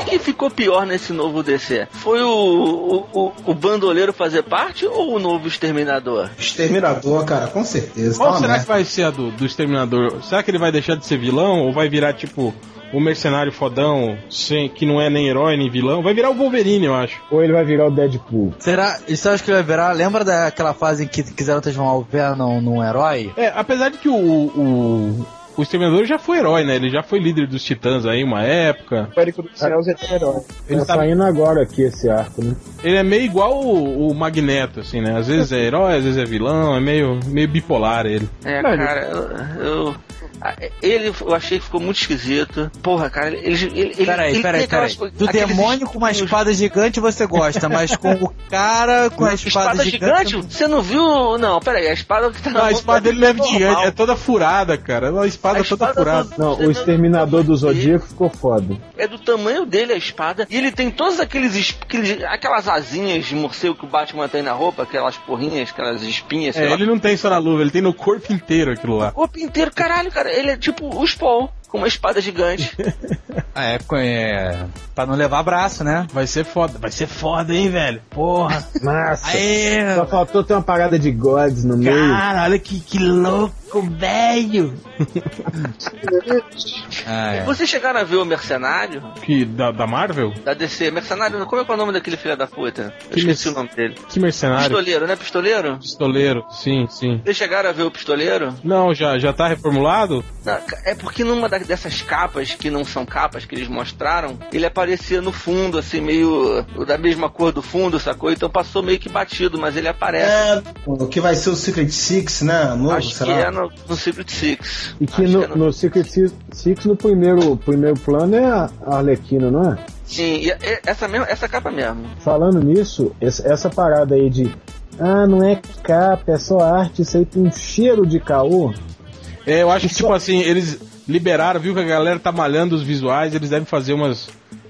O que ficou pior nesse novo DC? Foi o, o, o, o bandoleiro fazer parte ou o novo exterminador? Exterminador, cara, com certeza. Qual Tá será merda. que vai ser a do, do Exterminador? Será que ele vai deixar de ser vilão ou vai virar tipo o mercenário fodão, sem, que não é nem herói nem vilão? Vai virar o Wolverine, eu acho. Ou ele vai virar o Deadpool. Será? Isso eu acho que vai virar. Lembra daquela fase em que quiseram transformar o Venom num herói? É, apesar de que o, o, o Exterminador já foi herói, né? Ele já foi líder dos Titãs aí uma época. Pânico dos céus é herói. Ele, tá tá- saindo agora aqui esse arco, né? ele é meio igual o, o Magneto, assim, né? Às vezes é herói, às vezes é vilão, é meio, meio bipolar ele. É, cara, eu, eu- Ele, eu achei que ficou muito esquisito. Porra, cara, ele. ele, ele Peraí, ele peraí, peraí. Do demônio com uma espada gigante você gosta, mas com o cara com a espada, Espada gigante? Você não viu? Não, peraí, a espada que tá na Não, a espada dele é gigante, é toda furada, cara. É uma espada espada, A toda espada furada. do- Não, o Exterminador do Zodíaco ficou foda. É do tamanho dele a espada. E ele tem todos aqueles, es- aqueles- aquelas asinhas de morcego que o Batman tem na roupa, aquelas porrinhas, aquelas espinhas, sei É, lá. ele não tem só na luva, ele tem no corpo inteiro aquilo lá. O corpo inteiro, caralho, cara. Ele é tipo o Spawn, com uma espada gigante. É, é. Pra não levar braço, né? Vai ser foda, vai ser foda, hein, velho? Porra. Massa. Aê! Só faltou ter uma parada de gods no meio. Cara, olha que, que louco, velho. Ah, é. Vocês chegaram a ver o Mercenário Que, da, da Marvel? da DC? Mercenário, como é que é o nome daquele filho da puta? Eu Que esqueci o nome dele. Que mercenário. Pistoleiro, né? Pistoleiro? Pistoleiro, sim, sim. Vocês chegaram a ver o Pistoleiro? Não, já, já tá reformulado? Não, é porque numa da- dessas capas, que não são capas que eles mostraram, ele aparecia no fundo, assim, meio da mesma cor do fundo, sacou? Então passou meio que batido, mas ele aparece. É, o que vai ser o Secret Six, né? Novo, Acho sei que é no, no Secret Six. E que no, é no Secret Six, Six, no primeiro, primeiro plano é a Arlequina, não é? Sim, essa, mesmo, essa capa mesmo. Falando nisso, essa parada aí de ah, não é capa, é só arte, isso aí tem um cheiro de caô. É, eu acho que, tipo assim, eles liberaram, viu que a galera tá malhando os visuais, eles devem fazer umas,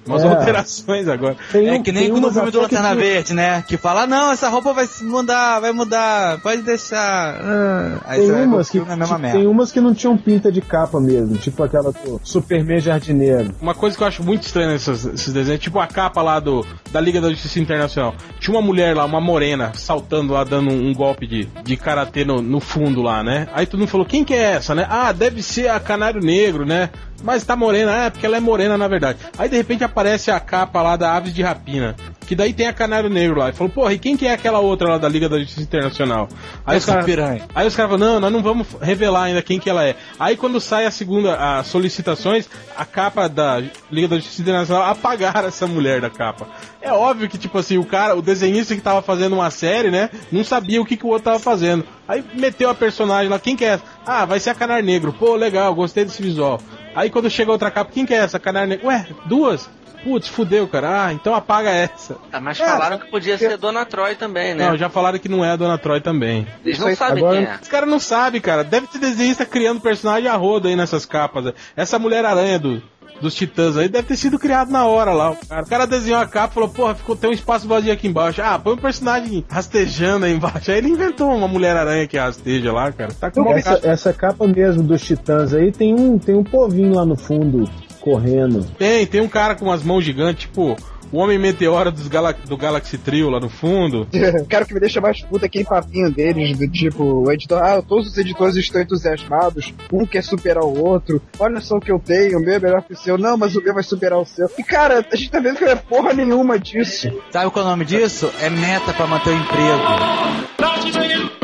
umas É. alterações agora. Tem É que nem no filme do que Lanterna tu- Verde, né? Que fala, não, essa roupa vai se mudar, vai mudar, pode deixar. Ah, Aí Tem umas, que, filme, é tipo, tem umas que não tinham pinta de capa mesmo, tipo aquela do Superman Jardineiro. Uma coisa que eu acho muito estranha nesses, nesses desenhos, tipo a capa lá do, da Liga da Justiça Internacional. Tinha uma mulher lá, uma morena, saltando lá, dando um, um golpe de, de karatê no, no fundo lá, né? Aí todo mundo falou, quem que é essa, né? Ah, deve ser a Canário Negro, né? Mas tá morena, é porque ela é morena na verdade. Aí de repente aparece a capa lá da Aves de Rapina. Que daí tem a Canário Negro lá. E falou, porra, e quem que é aquela outra lá da Liga da Justiça Internacional? Aí os Essa caras. piranha. Aí os caras falam, não, nós não vamos revelar ainda quem que ela é. Aí quando sai a segunda, as solicitações, a capa da Liga da Justiça Internacional apagaram essa mulher da capa. É óbvio que, tipo assim, o cara, o desenhista que tava fazendo uma série, né, não sabia o que, que o outro tava fazendo. Aí meteu a personagem lá, quem que é essa? Ah, vai ser a Canar Negro. Pô, legal, gostei desse visual. Aí quando chega outra capa, quem que é essa? Canar Negro. Ué, duas? Putz, fudeu, cara. Ah, então apaga essa. Ah, mas falaram que podia ser Dona Troy também, né? Não, já falaram que não é a Dona Troy também. Eles não sabem agora- quem é. Os caras não sabem, cara. Deve ter desenhista criando personagem a roda aí nessas capas. Essa Mulher-Aranha do, dos Titãs aí deve ter sido criado na hora lá. O cara, o cara desenhou a capa e falou, porra, ficou, tem um espaço vazio aqui embaixo. Ah, põe um personagem rastejando aí embaixo. Aí ele inventou uma Mulher-Aranha que rasteja lá, cara. Tá com uma Essa, essa capa mesmo dos Titãs aí tem um, tem um povinho lá no fundo correndo. Tem, tem um cara com umas mãos gigantes, tipo... O Homem Meteora dos Gala do Galaxy Trio lá no fundo. Cara, que me deixa mais puto é aquele papinho deles, do tipo, o editor, ah, todos os editores estão entusiasmados, um quer superar o outro, olha só o que eu tenho, o meu é melhor que o seu, não, mas o meu vai superar o seu. E cara, a gente tá vendo que não é porra nenhuma disso. Sabe qual é o nome disso? É meta pra manter o emprego.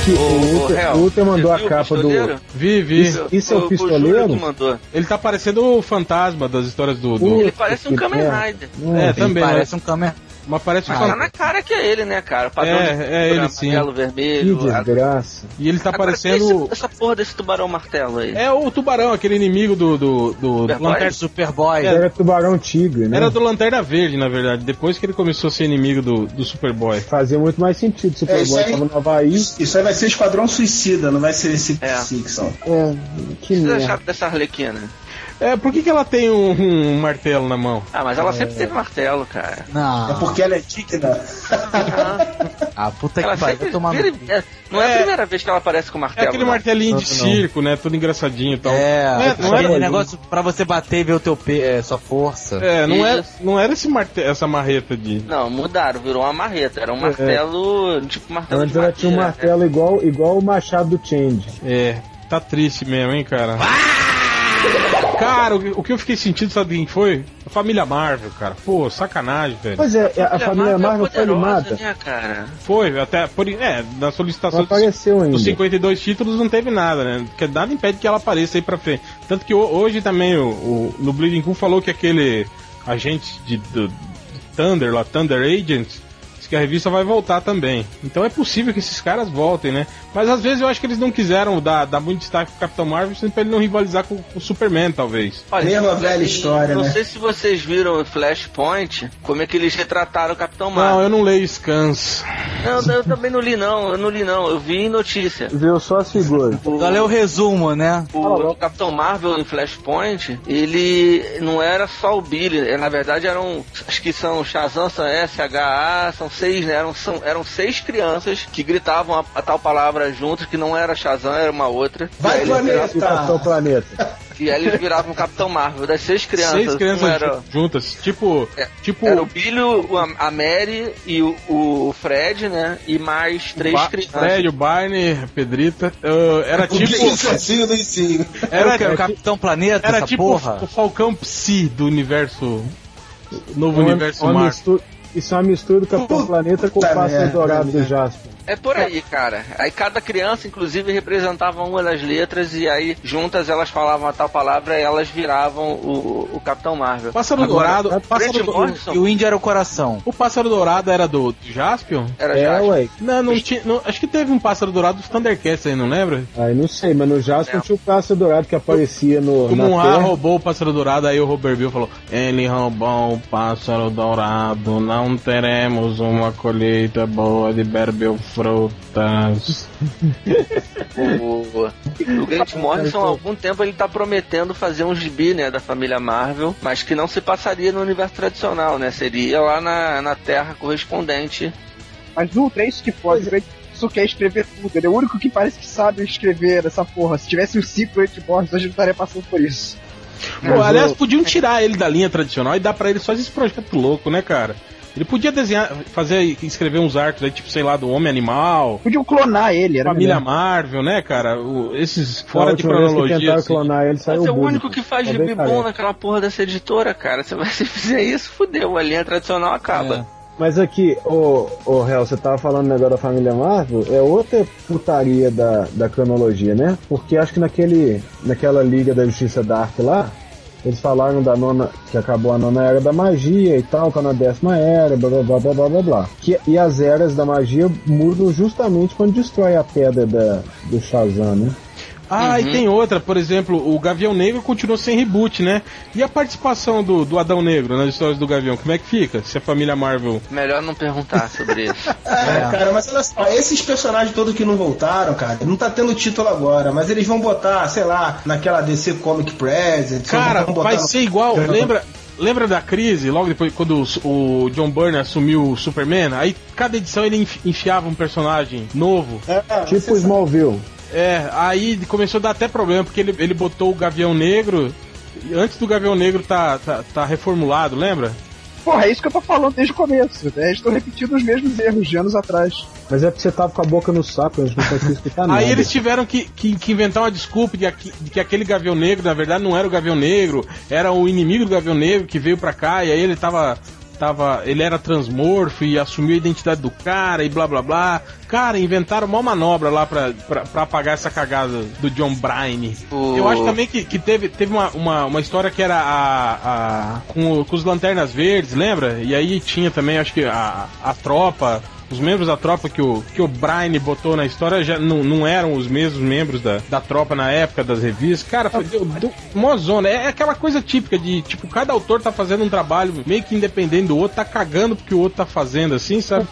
Aqui, o, Ultra, o Ultra mandou a o capa do. Vi, vi. Isso, isso é o Júlio pistoleiro? mandou. Ele tá parecendo o fantasma das histórias do... do... Ele parece um Kamen. Rider. É, também. Parece um Kamen. Mas parece um Mas tá na cara que é ele, né, cara? O padrão É, de é ele sim. amarelo, que vermelho. a- desgraça. E ele tá Agora, parecendo... esse- essa porra desse tubarão martelo aí. É o tubarão, aquele inimigo do, do, do Superboy? Lanterna. Superboy. Era tubarão tigre, né? Era do Lanterna Verde, na verdade. Depois que ele começou a ser inimigo do, do Superboy. Fazia muito mais sentido. É, Superboy isso aí- tava no Havaí. Isso aí vai ser Esquadrão Suicida, não vai ser esse É. Six, não. É, que O que vocês merda. acharam dessa Arlequina? É, por que, que ela tem um, um martelo na mão? Ah, mas ela sempre teve martelo, cara. É Não. porque ela é digna. Ah, puta Ela que pariu, vai tomar vira- é, Não é, É. a primeira vez que ela aparece com É martelo. aquele não. martelinho de Não, não. circo, né? Todo engraçadinho e tal. É, não, é, não aquele era, negócio pra você bater e ver o teu pe... é, sua força. é, não era, não era esse marte, essa marreta de. Não, mudaram, virou uma marreta. Era um martelo, tipo martelo Antes de ela tinha um madeira, martelo igual, igual o machado do Change. É, tá triste mesmo, hein, cara? Cara, o, o que eu fiquei sentindo, sabe quem foi? A família Marvel, cara. Pô, sacanagem, velho. Pois é, a, família Marvel foi poderosa, animada. Né, cara? Foi, até. Por, é, na solicitação dos, apareceu ainda. dos 52 títulos não teve nada, né? Porque nada impede que ela apareça aí pra frente. Tanto que ho- hoje também o, o- no Bleeding Cool falou que aquele agente de, do, Thunder lá, Thunder Agents, que a revista vai voltar também. Então é possível que esses caras voltem, né? Mas às vezes eu acho que eles não quiseram dar, dar muito destaque pro Capitão Marvel, sempre pra ele não rivalizar com, com o Superman, talvez. Olha, Mesma velha história, não né? sei se vocês viram o Flashpoint, como é que eles retrataram o Capitão Não, Marvel. eu não leio scans. Não, eu também não li não, eu não li não, eu vi em notícia. Viu só as figuras. Olha é o resumo, né? O Capitão Marvel em Flashpoint, ele não era só o Billy, na verdade eram, acho que são Shazam, são SHA, são seis, né? Eram, são, eram seis crianças que gritavam a, a tal palavra juntos, que não era Shazam, era uma outra. Vai, e aí eles viravam, E Capitão planeta! Planeta. e aí eles viravam Capitão Marvel. Das seis crianças, Seis crianças era, juntas. Tipo. É, tipo. era o Billy, o- a Mary e o, o Fred, né? E mais três Ba- crianças. Fred, o Barney, a Pedrita. ah, era tipo. é isso assim, do ensino? Era, Era o, Capitão Planeta, era essa tipo porra? o Falcão Psi do universo. Novo Uma- universo uma Marvel. Isso é uma mistura do Capitão Planeta com o Pássaro Dourado do né? Jasper. É por aí, cara. Aí cada criança, inclusive, representava uma das letras e aí juntas elas falavam a tal palavra e elas viravam o, o Capitão Marvel. Pássaro Agora, Dourado. Pássaro, do- E o índio era o coração. o Pássaro Dourado era do, Jaspion? era É, Jasper. ué. Não, não tinha. não- acho que teve um Pássaro Dourado dos Thundercats aí, não lembra? Aí não sei, mas no Jasper Não. tinha o Pássaro Dourado que aparecia no, O Terra. roubou o Pássaro Dourado, aí o Robert Bill falou: Ele roubou o Pássaro Dourado, não teremos uma colheita boa de Berbel frutas. O, o Grant Morrison, há algum tempo, ele tá prometendo fazer um gibi, né, da família Marvel, mas que não se passaria no universo tradicional, né? Seria lá na, na Terra correspondente. Mas no é isso que pode. O Isso quer escrever tudo. Ele é o único que parece que sabe escrever essa porra. Se tivesse um ciclo de Borges, a gente não estaria passando por isso. Pô, aliás, podiam tirar ele da linha tradicional e dar pra ele só esse projeto louco, né, cara? Ele podia desenhar, fazer, escrever uns arcos aí, tipo, sei lá, do Homem Animal, Podiam clonar ele, era Família melhor. Marvel, né, cara? O- esses fora de que cronologia. tentaram assim. clonar ele, Mas saiu é o único que faz Só gibi veio bom naquela porra dessa editora, cara. Se você fizer isso, fudeu. A linha tradicional acaba. Mas aqui, ô, ô Hel, você tava falando negócio da família Marvel, é outra putaria da, da cronologia, né? Porque acho que naquele, naquela Liga da Justiça Dark lá, eles falaram da nona, que acabou a nona era da magia e tal, tá na décima era, blá blá blá blá blá blá blá. Que, e as eras da magia mudam justamente quando destrói a pedra da, do Shazam, né? Ah, Uhum. e tem outra, por exemplo, o Gavião Negro continuou sem reboot, né? E a participação do, do Adão Negro nas histórias do Gavião, como é que fica? Se a família Marvel. Melhor não perguntar sobre isso. É, cara, mas olha só, esses personagens todos que não voltaram, cara, não tá tendo título agora, mas eles vão botar, sei lá, naquela DC Comic Present. Cara, vão botar vai no- ser igual. Lembra, lembra da crise, logo depois, quando o, John Byrne assumiu o Superman? Aí cada edição ele enfi- enfiava um personagem novo. É, Tipo Smallville. É, aí começou a dar até problema, porque ele, ele botou o Gavião Negro. e Antes do Gavião Negro tá, tá, tá reformulado, lembra? Porra, é isso que eu tô falando desde o começo. Né? Estão repetindo os mesmos erros de anos atrás. Mas é porque você tava com a boca no saco, a gente não conseguia escutar nada. Aí eles tiveram que, que, que inventar uma desculpa de, aqui- de que aquele Gavião Negro, na verdade, não era o Gavião Negro, era o inimigo do Gavião Negro que veio pra cá, e aí ele tava. Tava ele era transmorfo e assumiu a identidade do cara e blá blá blá. Cara, inventaram uma manobra lá pra, pra, pra apagar essa cagada do John Bryan. O- Eu acho também que, que teve, teve uma, uma, uma história que era a. a com, com os Lanternas Verdes, lembra? E aí tinha também, acho que a, a tropa. Os membros da tropa que o, que o Brian botou na história já não, não eram os mesmos membros da, da tropa na época das revistas. Cara, foi deu, deu mó zona. É aquela coisa típica de, tipo, cada autor tá fazendo um trabalho meio que independente do outro, tá cagando porque o outro tá fazendo, assim, sabe?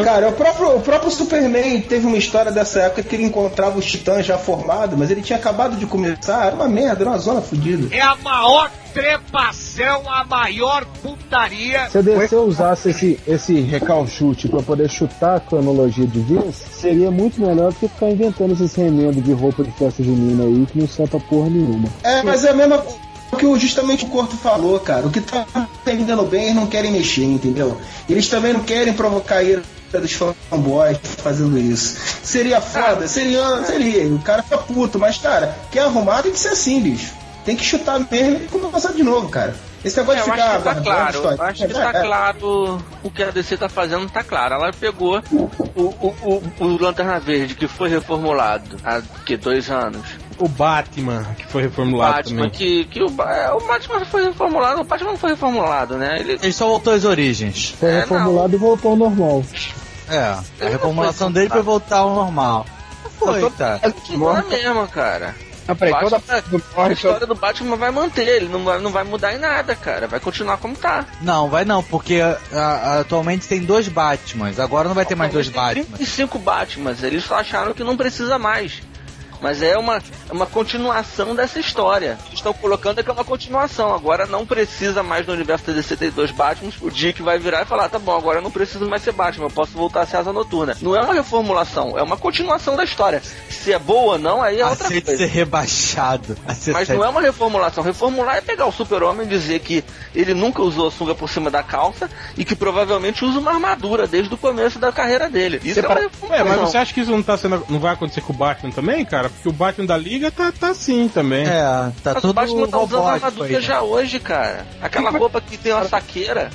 É, cara, o próprio, o próprio Superman teve uma história dessa época que ele encontrava os titãs já formados, mas ele tinha acabado de começar, era uma merda, era uma zona fodida. É a maior trepação, a maior putaria. Se a DC usasse esse, esse recalchute pra poder chutar a cronologia de vez, seria muito melhor do que ficar inventando esses remendos de roupa de festa junina aí que não serve pra porra nenhuma. É, mas é a mesma coisa que o- justamente o Corto falou, cara. O que tá vendendo bem, eles não querem mexer, entendeu? Eles também não querem provocar a ira dos fanboys fazendo isso. Seria foda? Seria, seria. O cara fica puto, mas, cara, quer arrumar tem que ser assim, bicho. Tem que chutar mesmo e começar de novo, cara. Esse negócio É, de eu ficar acho que tá claro. acho que tá É, é. claro o que a DC tá fazendo, tá claro. Ela pegou o, o, o, o Lanterna Verde, que foi reformulado há que, dois anos. o Batman, que foi reformulado Batman, também. que, que o, é, o Batman foi reformulado, o Batman não foi reformulado, né? Ele, Ele só voltou às origens. Foi É, reformulado e voltou ao normal. É, a Ele não reformulação foi dele foi voltar ao normal. Não foi, tá? não é mesmo, cara. Não, peraí, Batman- toda A história do Batman vai manter, ele não vai, não vai mudar em nada, cara. Vai continuar como tá. Não, vai não, porque a- a- atualmente tem dois Batmans. Agora não vai ter mais dois Tem Batmans. 35 Batmans, eles só acharam que não precisa mais. Mas é uma, é uma continuação dessa história. Eles estão colocando que é uma continuação. Agora não precisa mais no universo DC ter dois Batmans. O Dick vai virar e falar: tá bom, agora eu não preciso mais ser Batman, eu posso voltar a ser asa noturna. Não é uma reformulação, é uma continuação da história. Se é boa ou não, aí é outra Aceita coisa. ser rebaixado. Mas não é uma reformulação. Reformular é pegar o super-homem e dizer que ele nunca usou a sunga por cima da calça e que provavelmente usa uma armadura desde o começo da carreira dele. Isso é uma É, reformulação. mas você acha que isso não tá sendo. não vai acontecer com o Batman também, cara? Porque o Batman da Liga tá, tá assim também. É, tá Mas tudo o Batman tá usando robótico armadura aí. né? já hoje, cara. Aquela roupa que tem uma saqueira.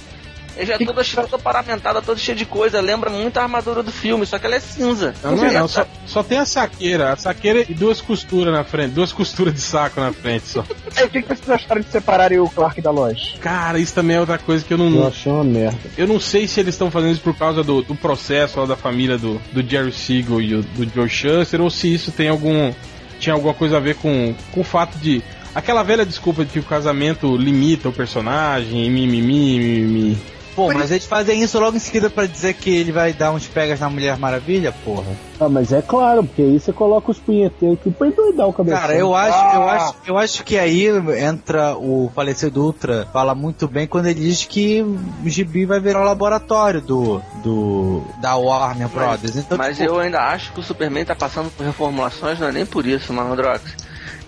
Ele já é toda, toda paramentada, toda cheia de coisa. Lembra muito a armadura do filme, só que ela é cinza. Não, não é não, só, só tem a saqueira, a saqueira e duas costuras na frente, duas costuras de saco na frente só. Aí, o que, que vocês acharam de separarem o Clark da Lois? Cara, isso também é outra coisa que eu Eu não. achei uma merda. Eu não sei se eles estão fazendo isso por causa do, do processo lá da família do, do Jerry Siegel e o- do Joe Shuster, ou se isso tem algum. tinha alguma coisa a ver com, com o fato de. Aquela velha desculpa de que o casamento limita o personagem, e mimimi, mimimi. Pô, mas eles fazem isso logo em seguida pra dizer que ele vai dar uns pegas na Mulher Maravilha, porra. Ah, mas é claro, porque aí você coloca os punheteiros aqui pra endoidar o cabeção. Cara, eu acho, eu acho, eu acho que aí entra o falecido Ultra, fala muito bem quando ele diz que o Gibi vai virar o laboratório do, do da Warner Brothers. Então, Mas tipo, eu ainda acho que o Superman tá passando por reformulações, não é nem por isso, Malandrox.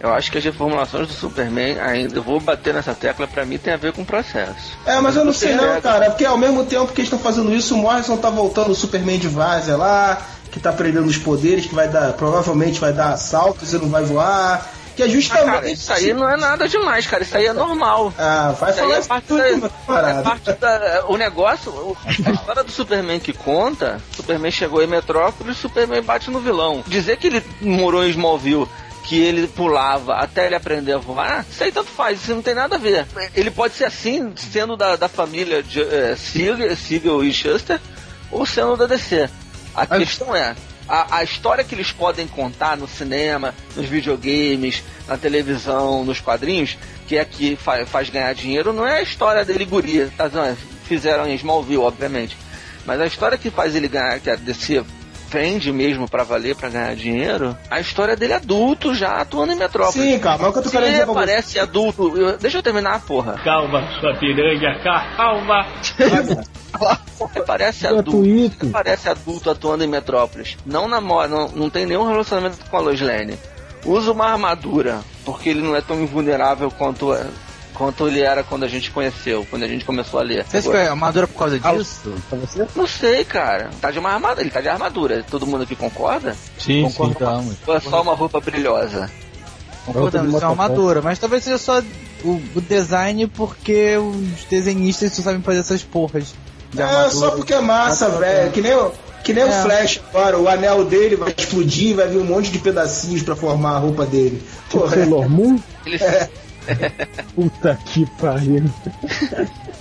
Eu acho que as reformulações do Superman, ainda eu vou bater nessa tecla, pra mim tem a ver com o processo. É, mas eu não sei não, Você cara, porque ao mesmo tempo que eles estão fazendo isso, o Morrison tá voltando o Superman de várzea lá, que tá aprendendo os poderes, que vai dar, provavelmente vai dar assaltos e não vai voar. Que é Ah, justamente. cara, isso aí não é nada demais, cara. Isso aí é normal. Ah, vai Isso aí falar é isso parte da, é parte da. O negócio, a história do Superman que conta, Superman chegou em Metrópolis, Superman bate no vilão. Dizer que ele morou em Smallville, que ele pulava até ele aprender a voar, isso aí tanto faz, isso não tem nada a ver. Ele pode ser assim, sendo da, da família de é, Siegel, Siegel e Schuster, ou sendo da DC. A questão é, a, a história que eles podem contar no cinema, nos videogames, na televisão, nos quadrinhos, que é que fa- faz ganhar dinheiro, não é a história dele guria, tá? Não, fizeram em Smallville, obviamente. Mas a história que faz ele ganhar, que a DC vende mesmo pra valer, pra ganhar dinheiro, a história dele é adulto já atuando em Metrópolis. Sim, cara, mas o que eu tô Se querendo ele dizer pra você. parece adulto, eu- deixa eu terminar, porra. Calma, sua piranha, calma. Ele parece adulto. Gratuito. Ele parece adulto atuando em Metrópolis. Não namora, não, não tem nenhum relacionamento com a Lois Lane. Usa uma armadura, porque ele não é tão invulnerável quanto, é- quanto ele era quando a gente conheceu, quando a gente começou a ler. você acha que é armadura por causa disso? Não sei, cara. Tá de uma armadura, ele tá de armadura. Todo mundo aqui concorda? Sim, sim. Concordamos. Ou é só uma roupa brilhosa? Concordamos, isso é uma armadura, mas talvez seja só o, o design porque os desenhistas só sabem fazer essas porras de É, armadura. só porque é massa, velho. Que nem, o- que nem É. o Flash agora, o anel dele vai explodir, vai vir um monte de pedacinhos pra formar a roupa dele. Porra, é. Sailor Moon? Ele... Puta que pariu.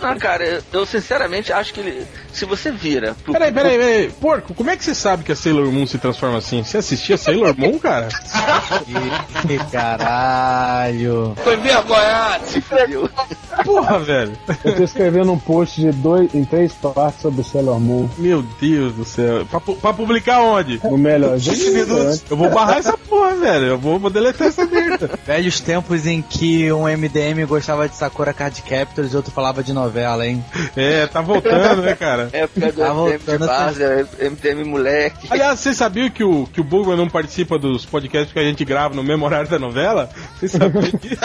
Não, cara, eu, eu sinceramente acho que ele. Se você vira. Pro, Peraí, peraí, peraí. Porco, como é que você sabe que a Sailor Moon se transforma assim? Você assistia Sailor Moon, cara? Ih, caralho. Foi vergonhado, se fudeu. Porra, velho. Eu tô escrevendo um post de dois, em três partes sobre Sailor Moon. Meu Deus do céu. Pra, pra publicar onde? O melhor. Eu vou barrar essa porra, velho. Eu vou, vou deletar essa merda. Velhos tempos em que um MDM gostava de Sakura Card Captors e outro falava de novela, hein? É, tá voltando, né, cara? Época do Tá MDM de Várzea, MDM moleque. Aliás, vocês sabiam que o, que o Bugman não participa dos podcasts que a gente grava no mesmo horário da novela? Vocês sabiam disso?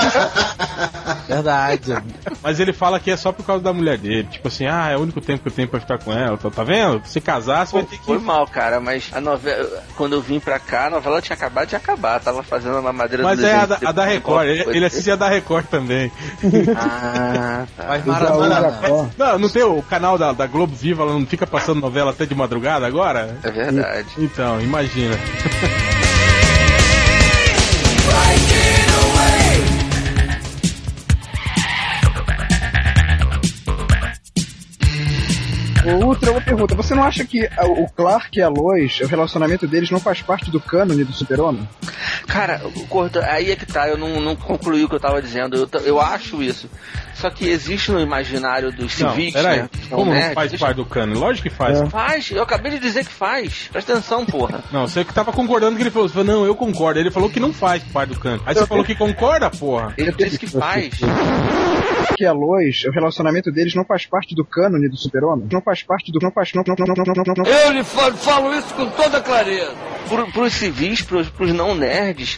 Verdade. Mas ele fala que é só por causa da mulher dele. Tipo assim, ah, é o único tempo que eu tenho pra ficar com ela. Tá, tá vendo? Se casar, você vai ter que. Foi mal, cara, mas a novela. Quando eu vim pra cá, a novela tinha acabado de acabar. Tava fazendo uma madeira Mas do é a da, a da Record. Ele, ele assistia a da Record também. Ah, tá. Faz O Maratona. Jacó. Não, não tem o canal da, da Globo Viva, ela não fica passando novela até de madrugada agora? É verdade. Então, imagina. Ultra, uma pergunta. Você não acha que a- o Clark e a Lois, o relacionamento deles não faz parte do cânone do Super-Homem? Cara, o Corto, aí é que tá, eu não, não concluí o que eu tava dizendo. Eu, eu acho isso. Só que existe no imaginário dos Não, civis, peraí. né? Como não faz existe- parte do cano? Lógico que faz. É. Faz, eu acabei de dizer que faz. Presta atenção, porra. Não, você que tava concordando que ele falou. Não, eu concordo. Ele falou que não faz parte do cano. Aí você falou que concorda, porra. Ele disse que faz. Que a Lois, o relacionamento deles não faz parte do cânone do Super-Homem? Não faz parte do. Não faz. Não, não, não, não, não, não, não. Eu lhe falo, falo isso com toda clareza. Pro, pros civis, pros, pros não nerds,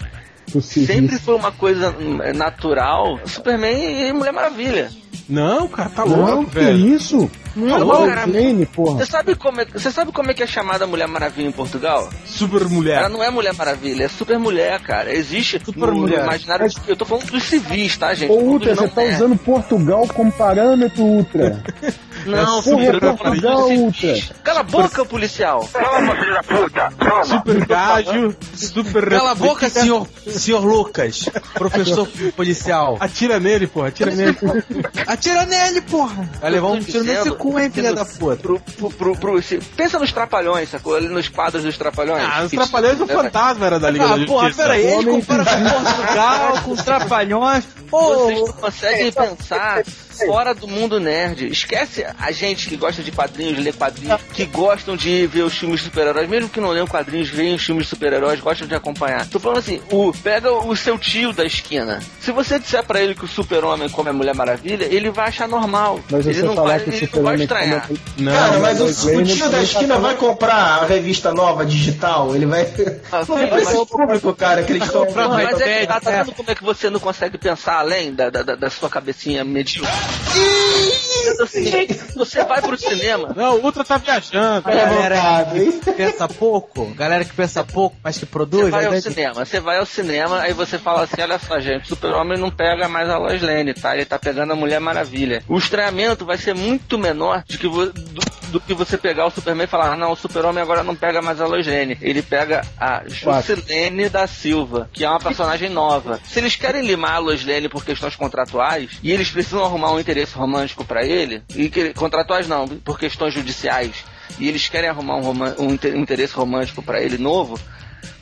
sempre foi uma coisa natural. Superman e Mulher Maravilha. Não, cara, tá Não, louco, que velho. isso? Não, Lois cara. Lane, porra. Você sabe como é, você sabe como é que é chamada Mulher Maravilha em Portugal? Super Ela mulher. não é Mulher Maravilha, é Super Mulher, cara. Existe Super no, Mulher. no imaginário. Eu tô falando dos civis, tá, gente? Ô, Ultra, você tá nerds. usando Portugal como parâmetro, Ultra. Não, Porra, é Super. Cala a boca, policial. Super gajo. Super Cala a boca, senhor, senhor Lucas, professor policial. Atira nele, porra. Atira nele. Atira nele, porra! Vai levar um tiro nesse cu, hein, filha da puta. Pro, pro, pro, pro- se- pensa nos trapalhões, sacou? Ali nos quadros dos trapalhões. Ah, os trapalhões do é, fantasma era da Liga Ah, da porra, Justiça. peraí, ele compara com Portugal, com os trapalhões. Pô, Vocês não conseguem pensar fora do mundo nerd. Esquece a gente que gosta de quadrinhos, lê quadrinhos, que gostam de ver os filmes de super-heróis, mesmo que não leiam quadrinhos, veem os filmes de super-heróis, gostam de acompanhar. Tô falando assim, o, pega o seu tio da esquina. Se você disser pra ele que o super-homem come a Mulher Maravilha, ele vai achar normal. Mas ele não vai, que o ele não vai estranhar. Não, Cara, mas Lois o, o Lane tio da esquina vai comprar a revista nova digital? Ele vai. Ah, Não vai ser mas- o público, cara, que eles estão. Mas é tá, tá é. vendo como é que você não consegue pensar além da, da, da- da sua cabecinha medíocre? Assim, você vai pro cinema, Não, o Ultra tá viajando. galera que pensa pouco, galera que pensa pouco, mas que produz, Você vai ao cinema, você vai ao cinema, aí você fala assim, olha só, gente, o super-homem não pega mais a Lois Lane, tá? Ele tá pegando a Mulher Maravilha. O estranhamento vai ser muito menor de que vo- do, do que você pegar o Superman e falar, ah, não, o super-homem agora não pega mais a Lois Lane. Ele pega a Juscelene da Silva, que é uma personagem nova. Se eles querem limar a Lois Lane por questões contratuais, e eles precisam arrumar um interesse romântico pra ele, e que, contratuais não, por questões judiciais, e eles querem arrumar um, roman- um inter- um interesse romântico pra ele novo,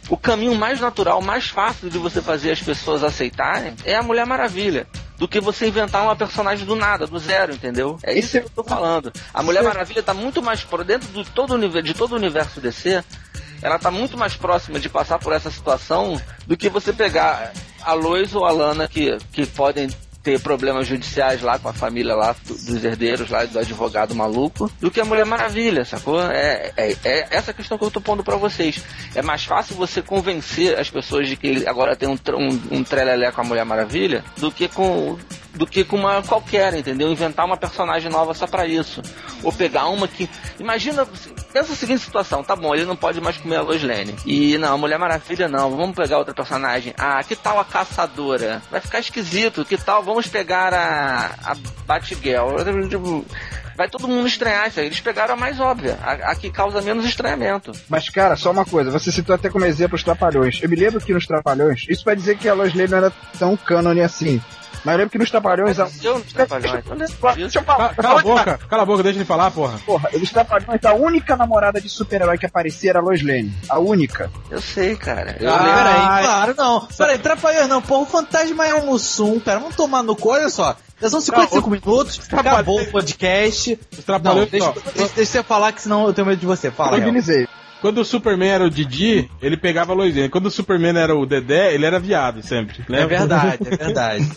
o caminho mais natural, mais fácil de você fazer as pessoas aceitarem é a Mulher Maravilha. Do que você inventar uma personagem do nada, do zero, entendeu? É isso que eu tô falando. A Mulher Maravilha tá muito mais por dentro do todo de todo o universo DC. Ela tá muito mais próxima de passar por essa situação do que você pegar a Lois ou a Lana que, que podem ter problemas judiciais lá com a família lá do- dos herdeiros lá do advogado maluco do que a Mulher Maravilha, sacou? É, é, é essa questão que eu tô pondo pra vocês. É mais fácil você convencer as pessoas de que agora tem um, um, um trelelé com a Mulher Maravilha do que com do que com uma qualquer, entendeu? Inventar uma personagem nova só pra isso. Ou pegar uma que. Imagina, pensa a seguinte situação, tá bom, ele não pode mais comer a Lois Lane. E não, a Mulher Maravilha não, vamos pegar outra personagem. Ah, que tal a caçadora? Vai ficar esquisito, que tal? Vamos pegar a. a Batgirl. Tipo, Vai todo mundo estranhar isso aí. Eles pegaram a mais óbvia, a, a que causa menos estranhamento. Mas, cara, só uma coisa, você citou até como exemplo os Trapalhões. Eu me lembro que nos Trapalhões, isso vai dizer que a Lois Lane não era tão cânone assim. Mas eu lembro que nos Trapalhões. Eu não trapalhões. Então, Deixa eu falar. Cala a boca, cala a boca, deixa ele falar, porra. Porra, nos Trapalhões, a única namorada de super-herói que aparecia era a Lois Lane. A única. Eu sei, cara. Eu Ah, lembro. peraí, claro, não. Peraí, trapalhões não. Porra, o fantasma é um Mussum, cara. Vamos tomar no cu, olha só. Já são 55 minutos, acabou o podcast. Os Não, trapalhões, deixa, deixa, deixa você falar que senão eu tenho medo de você. Fala, Hel. Organizei. Quando o Superman era o Didi, ele pegava a Lois Lane. Quando o Superman era o Dedé, ele era viado sempre. É verdade, é verdade.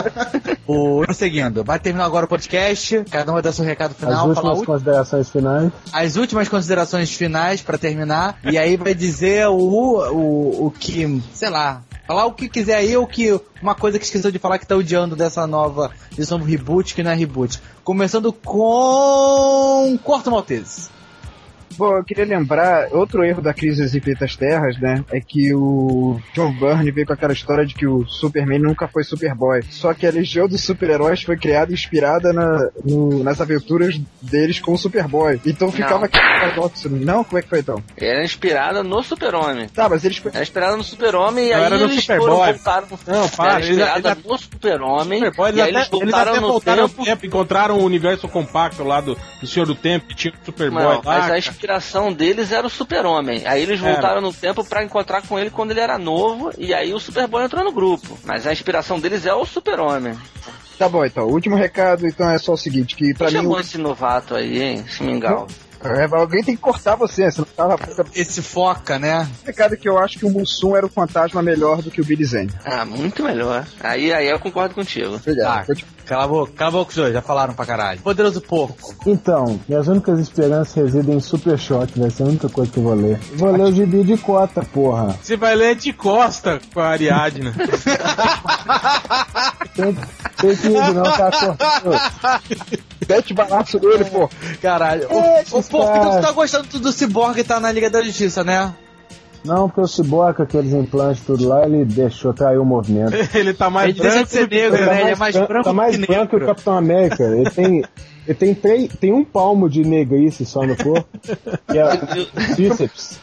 o, seguindo, vai terminar agora o podcast. Cada um vai dar seu recado As final. Falar últimas considerações finais. as últimas considerações finais pra terminar. E aí vai dizer o, o, o que, sei lá, falar o que quiser aí, o que. Uma coisa que esqueceu de falar que tá odiando dessa nova. desse novo reboot que não é reboot. Começando com. Corto Maltese. Bom, eu queria lembrar, outro erro da crise das infinitas terras, né, é que o John Byrne veio com aquela história de que o Superman nunca foi Superboy. Só que a Legião dos Super-Heróis foi criada inspirada na, no- nas aventuras deles com o Superboy. Então ficava Não. aquele paradoxo. Não? Como é que foi então? Era inspirada no Super-Homem. Tá, mas eles... Era inspirada no Super-Homem e aí era no eles Superboy. foram voltaram. Não, para, Era inspirada eles- no Super-Homem Superboy, e aí eles, eles até, eles voltaram até no voltaram ao tempo. tempo, encontraram o universo compacto lá do, do Senhor do Tempo, que tinha o Superboy Não, lá. mas a. inspiração deles era o Super-Homem. Aí eles Era. voltaram no tempo pra encontrar com ele quando ele era novo e aí o Superboy entrou no grupo. Mas a inspiração deles é o Super-Homem. Tá bom, então. O último recado, então, é só o seguinte, que pra mim... chamou esse novato aí, hein? Esse mingau. É, alguém tem que cortar você, senão tava... Esse foca, né? O recado é que eu acho que o Mussum era o fantasma melhor do que o Billy Zane. Ah, muito melhor. Aí, aí eu concordo contigo. Obrigado. Tá, cala a boca, cala a boca os dois, já falaram pra caralho. Poderoso porco. Então, minhas únicas esperanças residem em Super Choque, vai ser a única coisa que eu vou ler. Vou ler o gibi de cota, porra. Você vai ler de costa com a Ariadna. Tem, tem que ir, não tá cortando. Mete balaço nele, pô. Caralho. Ô, ô porco, então tu tá gostando do Cyborg que tá na Liga da Justiça, né? Não, porque o com aqueles implantes tudo lá, ele deixou cair o movimento. Ele tá mais Ele branco de que- negro, tá né? Ele é mais bran- branco tá mais que branco que o. Capitão América. Ele tem, ele tem, três, tem um palmo de negrice só no corpo. E a bíceps.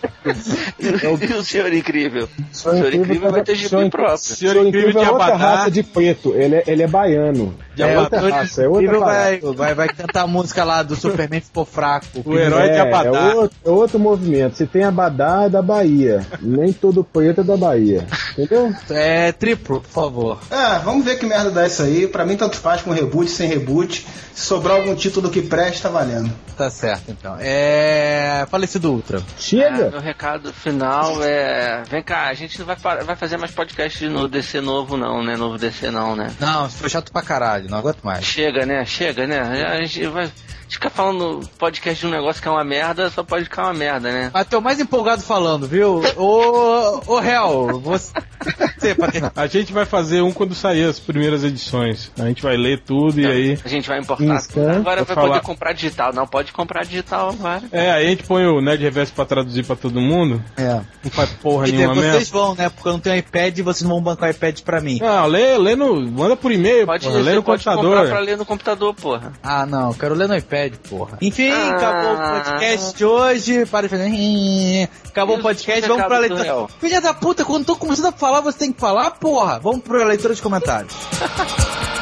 E o, o Senhor Incrível? O Senhor Incrível vai ter gibi próprio. Senhor Senhor Incrível de é outra raça de preto. Ele é, ele é baiano. É outra raça, é outra vai, vai, vai cantar a música lá do Superman ficou fraco. O herói de É, Abadá. é outro, é outro movimento. Se tem Abadá, é da Bahia. Nem todo preto é da Bahia. Entendeu? É triplo, por favor. É, vamos ver que merda dá isso aí. Pra mim, tanto faz com reboot, sem reboot. Se sobrar algum título que preste, tá valendo. Tá certo, então. É. Falecido Ultra. Chega! meu recado final é. Vem cá, a gente não vai, vai fazer mais podcast de no DC novo, não, né? Novo DC, não, né? Não, foi chato pra caralho, não aguento mais. Chega, né? Chega, né? A gente vai ficar falando podcast de um negócio que é uma merda, só pode ficar uma merda, né? Mas tô mais empolgado falando, viu? Ô, ô, Hel, você. A gente vai fazer um quando sair as primeiras edições. A gente vai ler tudo e aí. A gente vai importar Isso, tudo. né? Agora vai poder falar. comprar digital. Não pode comprar digital agora. É, aí a gente põe o Nerd Reverso pra traduzir pra todo mundo. É. Não faz porra E nenhuma vocês mesmo. vão, né? Porque eu não tenho iPad e vocês não vão bancar o iPad pra mim. Não, lê, lê no. Manda por e-mail, Pode, porra, lê você no pode comprar computador. pra ler no computador, porra. Ah, não, eu quero ler no iPad, porra. Enfim, Ah. acabou o podcast de hoje. Para de fazer. Acabou o podcast, vamos pra leitura. Filha da puta, quando tô começando a falar, você tem que falar, porra. Vamos pra leitura de comentários.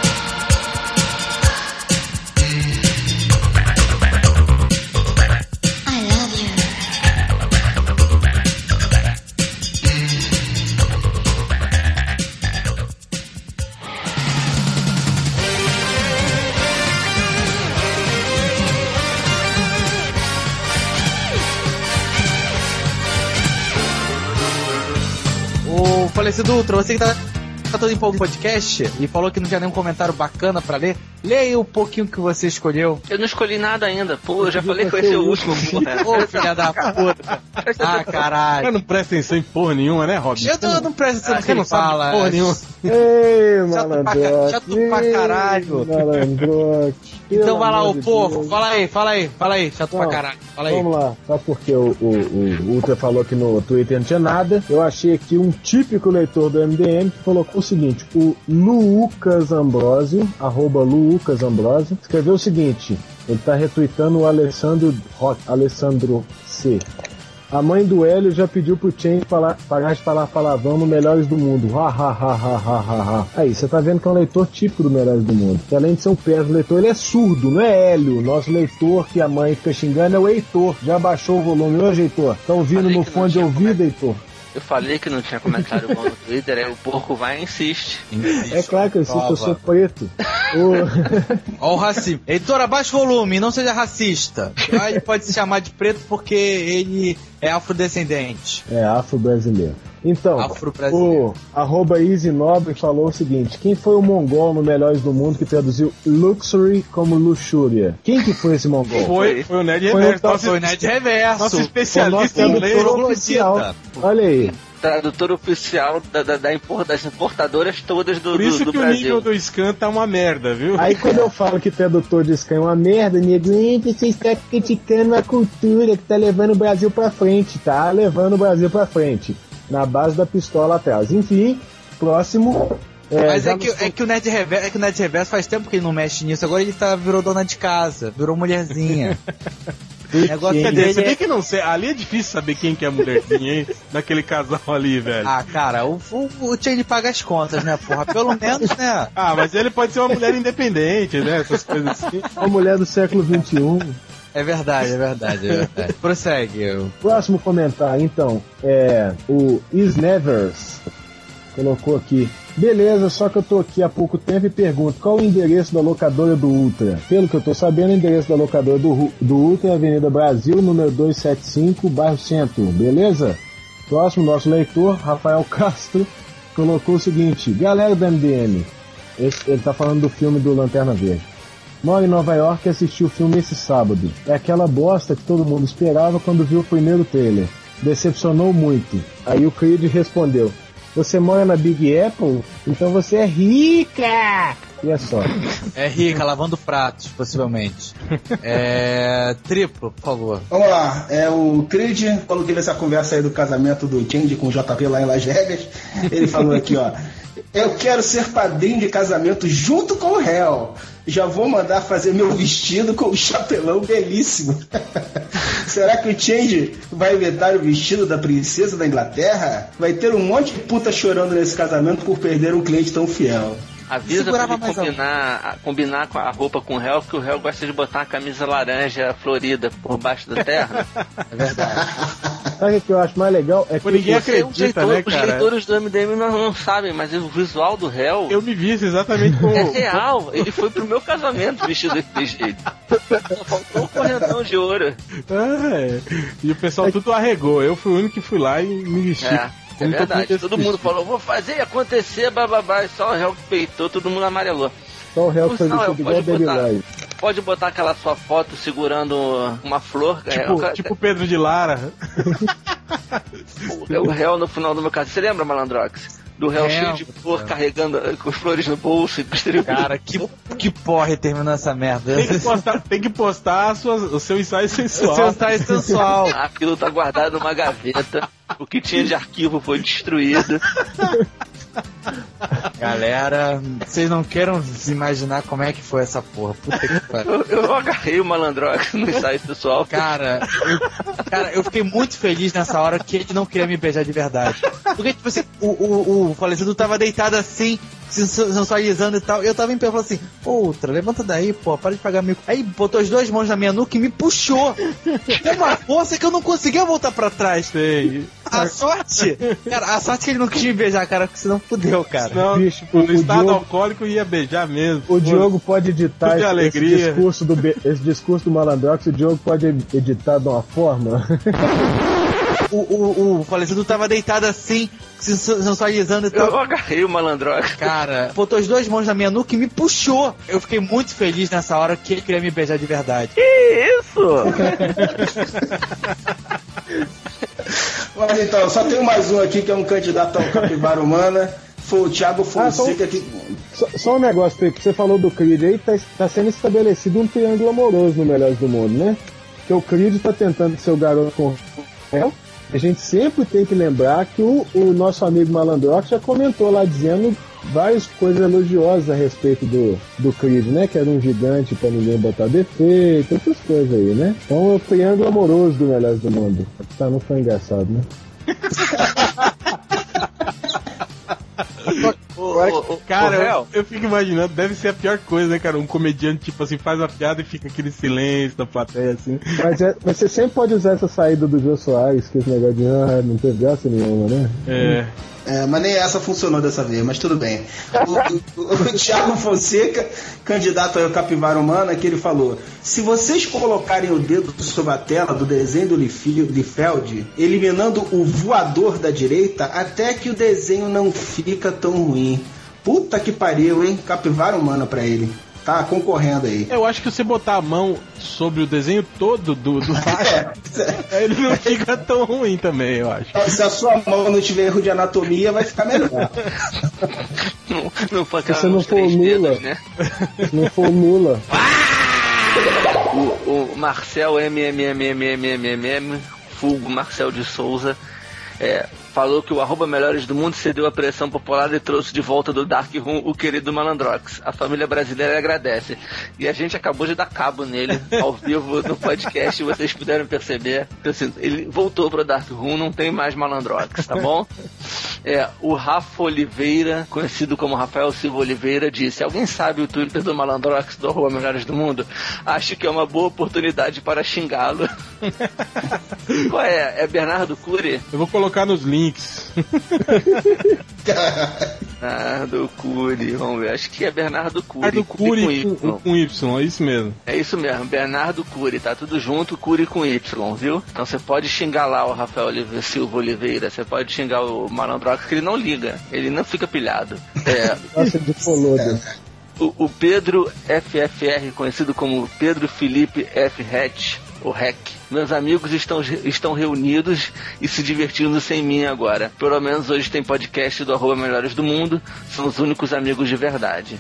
falecido Ultra, você que tá, tá todo empolgado no podcast e falou que não tinha nenhum comentário bacana pra ler, leia o pouquinho que você escolheu. Eu não escolhi nada ainda. Pô, eu já falei que vai ser o último, porra. Ô, filha da puta. Ah, caralho. Cara, não presta atenção em porra nenhuma, né, Robin? Eu, tô, eu não presto atenção Ah, que ele não fala. porra nenhuma. Ei, malandrote. chato pra caralho. Malandrote. Então vai lá, o de porco. Deus. Fala aí, fala aí, fala aí. Chato pra caralho. Fala aí. Vamos lá, só porque o, o, o Ultra falou que no Twitter não tinha nada, eu achei aqui um típico leitor do MDM que colocou o seguinte: o Lucas Ambrosio, arroba Lucas Ambrosio, escreveu o seguinte: ele tá retweetando o Alessandro Rock, Alessandro C. A mãe do Hélio já pediu pro Chen falar, parar de falar palavrão no Melhores do Mundo. Ha, ha, ha, ha, ha, ha. Aí, você tá vendo que é um leitor típico do Melhores do Mundo. Que além de ser um péssimo leitor, ele é surdo, não é Hélio. Nosso leitor que a mãe fica xingando é o Heitor. Já baixou o volume hoje, Heitor? Tá ouvindo no fone de ouvido, Heitor? Eu falei que não tinha comentário bom no Twitter, aí o porco vai e insiste. É claro que eu insisto, eu sou preto. O- Ó o racismo. Editor, abaixa o volume, não seja racista. Ele pode se chamar de preto porque ele é afrodescendente. É, afro-brasileiro. Então, o arroba Easy Nobre falou o seguinte: quem foi o mongol no Melhores do Mundo que traduziu luxury como luxúria? Quem que foi esse mongol? Foi, foi o Nerd Foi Reverso. o- Nosso, Foi o Nerd Reverso. nosso o especialista nosso em inglês. oficial. Olha aí. tradutor oficial da, da- da impor- das importadoras todas do, Por isso do, do que o Brasil. nível do Scan tá uma merda, viu? Aí quando eu falo que tradutor de Scan é uma merda, nego, "Eita, você está criticando a cultura que tá levando o Brasil pra frente, tá levando o Brasil pra frente. Na base da pistola atrás. Enfim, próximo. Mas já é que, é, que o Ned Reverso, é que o Ned Reverso faz tempo que ele não mexe nisso, agora ele tá, virou dona de casa, virou mulherzinha. o negócio Quer dizer, dele você é... vê que não sei. Ali é difícil saber quem que é a mulherzinha, hein? Daquele casal ali, velho. Ah, cara, o, o, o Change paga as contas, né, porra? Pelo menos, né? Ah, mas ele pode ser uma mulher independente, né? Essas coisas assim. A mulher do século XXI. É verdade, é verdade, é verdade. Prossegue. Próximo comentário, então, é o Isnevers colocou aqui. Beleza, só que eu tô aqui há pouco tempo e pergunto qual o endereço da locadora do Ultra. Pelo que eu tô sabendo, o endereço da locadora do, do Ultra é Avenida Brasil, número 275, bairro Centro. Beleza? Próximo, nosso leitor, Rafael Castro, colocou o seguinte: Galera do MDM, esse- ele tá falando do filme do Lanterna Verde. Moro em Nova York e assisti o filme esse sábado. É aquela bosta que todo mundo esperava quando viu o primeiro trailer. Decepcionou muito. Aí o Creed respondeu: Você mora na Big Apple? Então você é rica! E é só. É rica, lavando pratos, possivelmente. É. Triplo, por favor. Vamos lá, é o Creed, quando teve essa conversa aí do casamento do Change com o JP lá em Las Vegas, ele falou aqui, ó. Eu quero ser padrinho de casamento junto com o réu. Já vou mandar fazer meu vestido com o chapelão belíssimo. Será que o Change vai inventar o vestido da princesa da Inglaterra? Vai ter um monte de puta chorando nesse casamento por perder um cliente tão fiel. Avisa pra ele combinar, a- combinar com a roupa com o réu, que o réu gosta de botar uma camisa laranja florida por baixo da terra. É verdade. Sabe o que eu acho mais legal? É que ninguém Os acredita, leitor- né, os cara? leitores do MDM não, não sabem, mas o visual do réu Eu me vi exatamente como. é real. Ele foi pro meu casamento vestido desse jeito. Só faltou um correntão de ouro. É. E o pessoal tudo arregou. Eu fui o único que fui lá e me vesti. É. É verdade. Todo mundo falou, vou fazer acontecer, bababá. E só o réu que peitou, todo mundo amarelou. só o réu que foi Não, vestido igual pode Baby. Live. Pode botar aquela sua foto segurando uma flor. é, Tipo, o- tipo Pedro de Lara. É o réu no final do meu caso. Você lembra, Malandrox? Do réu cheio de flor, carregando eh, com flores no bolso e distribuindo. Cara, que, que porra terminou essa merda. Tem que postar, tem que postar a sua- o seu ensaio sensual. Seu ensaio sensual. Aquilo tá guardado numa gaveta. O que tinha de arquivo foi destruído. Galera, vocês não queiram se imaginar como é que foi essa porra. Puta que pariu. Eu, eu agarrei o Malandrox no ensaio pessoal. Cara, eu, cara, eu fiquei muito feliz nessa hora que ele não queria me beijar de verdade. Porque, tipo assim, o, o, o falecido tava deitado assim, se sensualizando e tal. E eu tava em pé e falei assim: Outra, levanta daí, pô, para de pagar mico. Aí botou as duas mãos na minha nuca e me puxou. Com uma força que eu não conseguia voltar pra trás. Sei. A sorte, cara, a sorte que ele não quis me beijar, cara, porque senão fudeu, cara. Não, Bicho, no o estado Diogo- alcoólico ia beijar mesmo. O Diogo pode editar esse, esse alegria. discurso do esse discurso do Malandrox, o Diogo pode editar de uma forma. O, o, o falecido tava deitado assim, se sensualizando e tal. Eu agarrei o Malandrox. Cara, botou as duas mãos na minha nuca e me puxou. Eu fiquei muito feliz nessa hora que ele queria me beijar de verdade. Que isso? Mas então, só tem mais um aqui que é um candidato ao capivara humana. Foi o Thiago Ah, só Fonseca que. só, só um negócio, Felipe, você falou do Creed aí, tá, tá sendo estabelecido um triângulo amoroso no Melhores do Mundo, né? Que o Creed tá tentando ser o garoto com o. A gente sempre tem que lembrar que o, o nosso amigo Malandrox já comentou lá dizendo várias coisas elogiosas a respeito do, do Creed, né? Que era um gigante pra ninguém botar defeito, essas coisas aí, né? Então é o triângulo amoroso do Melhores do Mundo. Tá, não foi engraçado, né? O, Cara, eu, eu fico imaginando, deve ser a pior coisa, né, cara? Um comediante, tipo assim, faz a piada e fica aquele silêncio da plateia, assim. Mas, é- mas você sempre pode usar essa saída do Jô Soares, que esse negócio de ah, não teve graça nenhuma, né? É. É, mas nem essa funcionou dessa vez, mas tudo bem. O, o, o Thiago Fonseca, candidato ao Capivara Humana, que ele falou: se vocês colocarem o dedo sobre a tela do desenho do Lief- Liefeld, eliminando o voador da direita, até que o desenho não fica tão ruim. Puta que pariu, hein? Capivara Humana pra ele. Tá concorrendo aí. Eu acho que você botar a mão sobre o desenho todo do, do Batman, ele não fica tão ruim também, eu acho. Se a sua mão não tiver erro de anatomia, vai ficar melhor. Não, não foi Se você não for Lula. dedos, né? Se não for Lula. O, o Marcel MMMMMMM, Fulgo Marcel de Souza, é, falou que o arroba Melhores do Mundo cedeu à pressão popular e trouxe de volta do Dark Room o querido Malandrox. A família brasileira agradece. E a gente acabou de dar cabo nele ao vivo no podcast, e vocês puderam perceber. Então, assim, ele voltou pro Dark Room, não tem mais Malandrox, tá bom? É, o Rafa Oliveira, conhecido como Rafael Silva Oliveira, disse: Alguém sabe o Twitter do Malandrox do Arroba Melhores do Mundo? Acho que é uma boa oportunidade para xingá-lo. Qual é? É Bernardo Cury? Eu vou colocar nos links. Bernardo Cury, vamos ver. Acho que é Bernardo Cury. Bernardo Cury Cury com Y. com Y, é isso mesmo. É isso mesmo, Bernardo Cury, tá tudo junto, Cury com Y, viu? Então você pode xingar lá o Rafael Olive- Silva Oliveira, você pode xingar o Malandrox, que ele não liga, ele não fica pilhado. É, Nossa, de foloda. o, o Pedro FFR, conhecido como Pedro Felipe F. Hatch, o REC. Meus amigos estão, estão reunidos e se divertindo sem mim agora. Pelo menos hoje tem podcast do Arroba Melhores do Mundo. São os únicos amigos de verdade.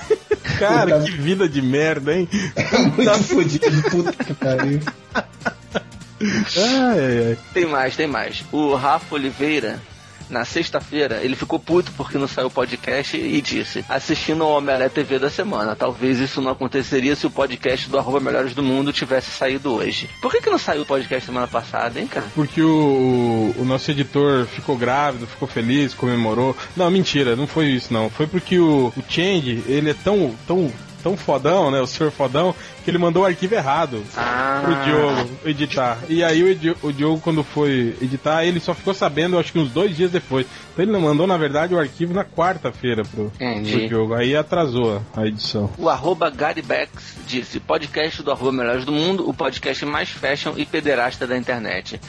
Cara, que vida de merda, hein? Muito fodido, puta que pariu. Ai, ai, ai. Tem mais, tem mais. O Rafa Oliveira, na sexta-feira, ele ficou puto porque não saiu o podcast e disse: assistindo ao Omelé TV da semana. Talvez isso não aconteceria se o podcast do Arroba Melhores do Mundo tivesse saído hoje. Por que, que não saiu o podcast semana passada, hein, cara? Porque o, o nosso editor ficou grávido, ficou feliz, comemorou. Não, mentira, não foi isso não. Foi porque o, o Change, ele é tão, tão, tão fodão, né? O senhor fodão, que ele mandou o arquivo errado Ah, pro Diogo editar. E aí o, o Diogo, quando foi editar, ele só ficou sabendo, acho que uns dois dias depois. Então ele mandou, na verdade, o arquivo na quarta-feira pro, Entendi. pro Diogo. Aí atrasou a edição. O arroba disse, podcast do arroba Melhores do Mundo, o podcast mais fashion e pederasta da internet.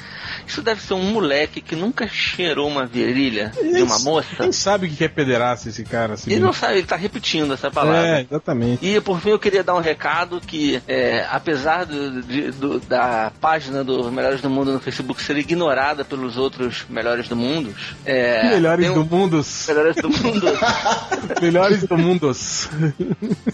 Isso deve ser um moleque que nunca cheirou uma virilha de uma moça. Quem sabe o que é pederasta esse cara? Assim, Ele não sabe, ele tá repetindo essa palavra. É, exatamente. E por fim eu queria dar um recado que, é, apesar do- de- do- da página do Melhores do Mundo no Facebook ser ignorada pelos outros Melhores do Mundo, é, Melhores tem um- do mundo. Melhores do Mundo Melhores do mundo.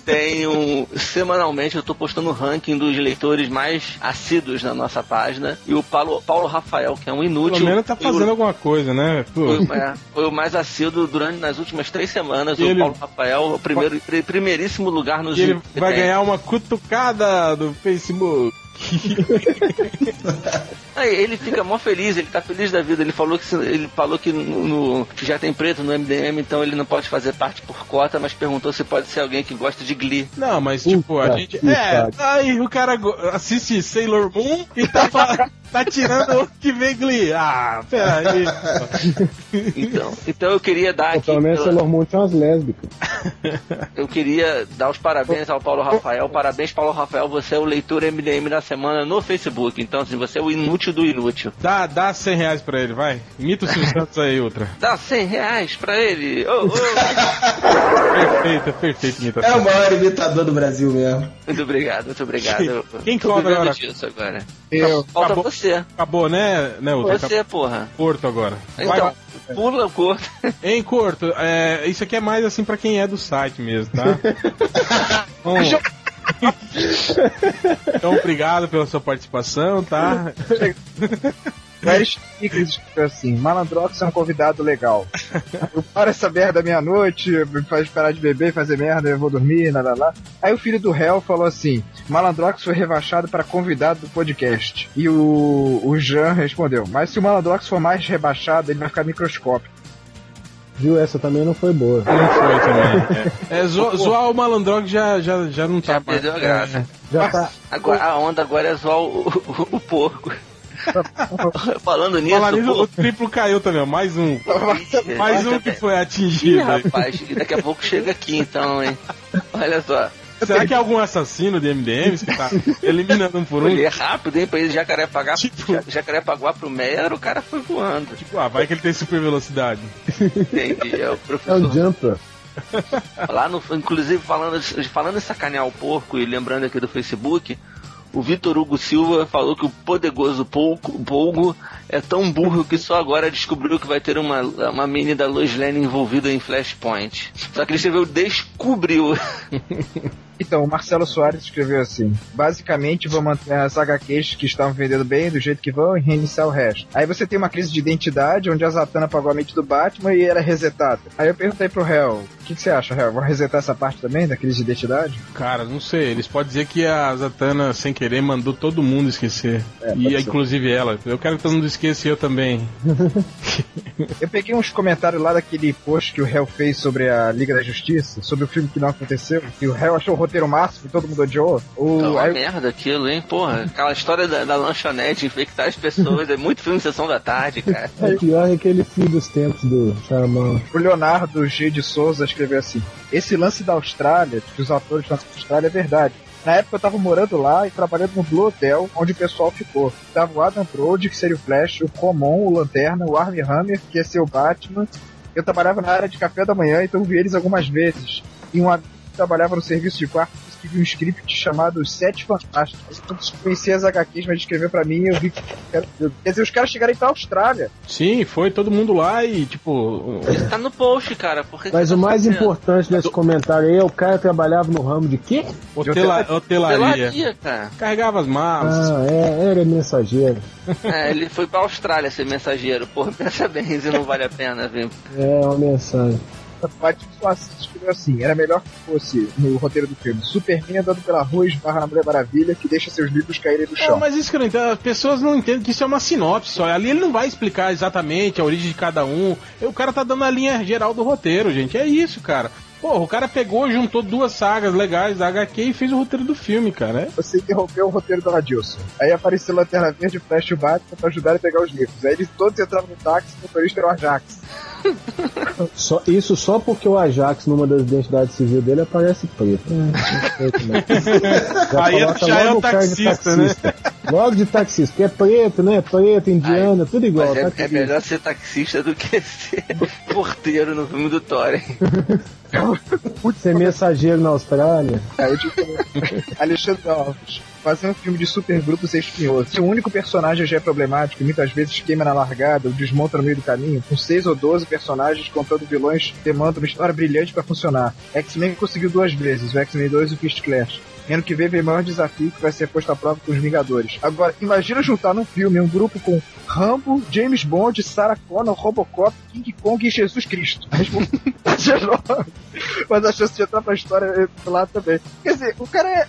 tenho semanalmente eu tô postando o ranking dos leitores mais assíduos na nossa página e o Paulo, Paulo Rafael, que é um inútil, Pelo menos tá foi o- fazendo alguma coisa, né? Foi, o- é, foi o mais assíduo durante nas últimas três semanas. O Paulo Rafael, o primeiro, pri- primeiríssimo lugar nos E ele vai ganhar uma cutucada do Facebook. Aí ele fica mó feliz, ele tá feliz da vida. Ele falou que ele falou que no, no- já tem preto no MDM, então ele não pode fazer parte por cota, mas perguntou se pode ser alguém que gosta de Glee. Não, mas tipo, a Puta gente. É, aí o cara assiste Sailor Moon e tá, fa- tá tirando o que vem Glee. Ah, peraí. Então, então eu queria dar Pô, aqui Pelo menos pela- Sailor tinha umas lésbicas. Eu queria dar os parabéns ao Paulo Rafael. Parabéns, Paulo Rafael. Você é o leitor MDM da semana no Facebook. Então, assim, você é o inútil do inútil. Dá, dá 100 reais pra ele, vai. Imita o Santos aí, outra. Dá 100 reais pra ele. Ô, ô. Perfeito, perfeito É imitação. o maior imitador do Brasil mesmo. Muito obrigado, muito obrigado. Quem cobra agora? disso agora. Eu. Falta Acabou. você. Acabou, né, né, outra? Você, porra. Corto agora. Vai Então, lá. pula o corpo. Hein, Corto, é, isso aqui é mais assim pra quem é do site mesmo, tá? Bom, então, obrigado pela sua participação, tá? Vários stickers assim: Malandrox é um convidado legal. Eu paro essa merda meia-noite, me faz parar de beber e fazer merda, eu vou dormir, lá, lá, lá. Aí o filho do réu falou assim: Malandrox foi rebaixado para convidado do podcast. E o, o Jean respondeu: Mas se o Malandrox for mais rebaixado, ele vai ficar microscópico. Viu? Essa também não foi boa. Não foi também. É, é, zo- zoar o malandrog já, já, já não tá Já mais. perdeu a graça. Já tá. Agora, a onda agora é zoar o, o- o porco. Falando nisso, Falar nisso, o triplo caiu também, ó. Mais um. Mais um que foi Ih, atingido. aí. rapaz, daqui a pouco chega aqui então, hein? Olha só. Será que é algum assassino de MDMs que tá eliminando um por um? Ele é rápido, hein? Pra ele Jacarepaguá, Tipo- Ja- Jacarepaguá pro Mero, o cara foi voando. Tipo, ah, vai que ele tem super velocidade. Entendi. É o É professor um jumper. Lá no, inclusive, falando, falando em sacanear o porco e lembrando aqui do Facebook, o Vitor Hugo Silva falou que o poderoso Polgo, é tão burro que só agora descobriu que vai ter uma, uma mini da Lois Lane envolvida em Flashpoint. Só que ele escreveu descobriu. Então, o Marcelo Soares escreveu assim: basicamente vou manter as HQs que estavam vendendo bem do jeito que vão e reiniciar o resto. Aí você tem uma crise de identidade onde a Zatanna pagou a mente do Batman e era resetada. Aí eu perguntei pro Hell: o que, que você acha, Hell? Vão resetar essa parte também da crise de identidade? Cara, não sei. Eles podem dizer que a Zatanna, sem querer, mandou todo mundo esquecer. É, e ser. inclusive ela. Eu quero que todo mundo esqueça e eu também. Eu peguei uns comentários lá daquele post que o Hell fez sobre a Liga da Justiça, sobre o filme que não aconteceu, e o Hell achou o roteiro máximo e todo mundo odiou. O, Tá uma aí- merda aquilo, hein? Porra, aquela história da, da lanchonete infectar as pessoas é muito filme de sessão da tarde, cara. O pior é aquele fim dos tempos do Shyamalan. O Leonardo G. de Souza escreveu assim: Esse lance da Austrália, que os atores estão na Austrália, é verdade. Na época eu tava morando lá e trabalhando no Blue Hotel, onde o pessoal ficou. Tava o Adam Brody, que seria o Flash, o Common, o Lanterna, o Armie Hammer, que ia ser o Batman. Eu trabalhava na área de café da manhã, então eu vi eles algumas vezes. E um amigo trabalhava no serviço de quarto escreveu um script chamado Os Sete Fantásticos. Eu conheci as HQs, mas escreveu pra mim e eu vi que. Quer dizer, os caras chegaram pra Austrália. Sim, foi todo mundo lá e, tipo. Tá no post, cara. Por que que Mas o tá mais fazendo? importante desse comentário aí é o cara trabalhava no ramo de quê? Hotela, hotelaria. Pelaria, cara. Carregava as malas. Ah, é, era mensageiro. É, ele foi pra Austrália ser mensageiro. Porra, pensa bem se não vale a pena, viu? É uma mensagem. Batman só escreveu assim: era melhor que fosse no roteiro do filme Superman andando pela rua esbarra na Mulher Maravilha que deixa seus livros caírem do Não, chão. mas isso que eu não entendo, as pessoas não entendem que isso é uma sinopse só. Ali ele não vai explicar exatamente a origem de cada um. O cara tá dando a linha geral do roteiro, gente. É isso, cara. Porra, o cara pegou, juntou duas sagas legais da HQ e fez o roteiro do filme, cara. É- Você interrompeu o roteiro do Adilson. Aí apareceu Lanterna Verde, Flash e Batman pra ajudar a pegar os livros. Aí eles todos entravam no táxi e o motorista era o Ajax. Só, isso só porque o Ajax, numa das identidades civil dele, aparece preto. É, como é. Já Aí já é logo o taxista, né? Logo de taxista, porque é preto, né? Preto, indiana, tudo igual. É, taxista. é melhor ser taxista do que ser porteiro no filme do Thor, hein? Ser mensageiro na Austrália. Aí eu digo, Alexandre Alves. Fazer um filme de super brutos e espinhoso. Se o único personagem já é problemático e muitas vezes queima na largada ou desmonta no meio do caminho, com 6 ou 12 personagens contando vilões demanda uma história brilhante pra funcionar. X-Men conseguiu duas vezes, o X-Men 2 e o Fist Clash. Ano que vem vem maior desafio que vai ser posto à prova com os Vingadores. Agora, imagina juntar num filme um grupo com Rambo, James Bond, Sarah Connor, Robocop, King Kong e Jesus Cristo. É. Mas a chance de entrar pra história é lá também. Quer dizer, o cara é.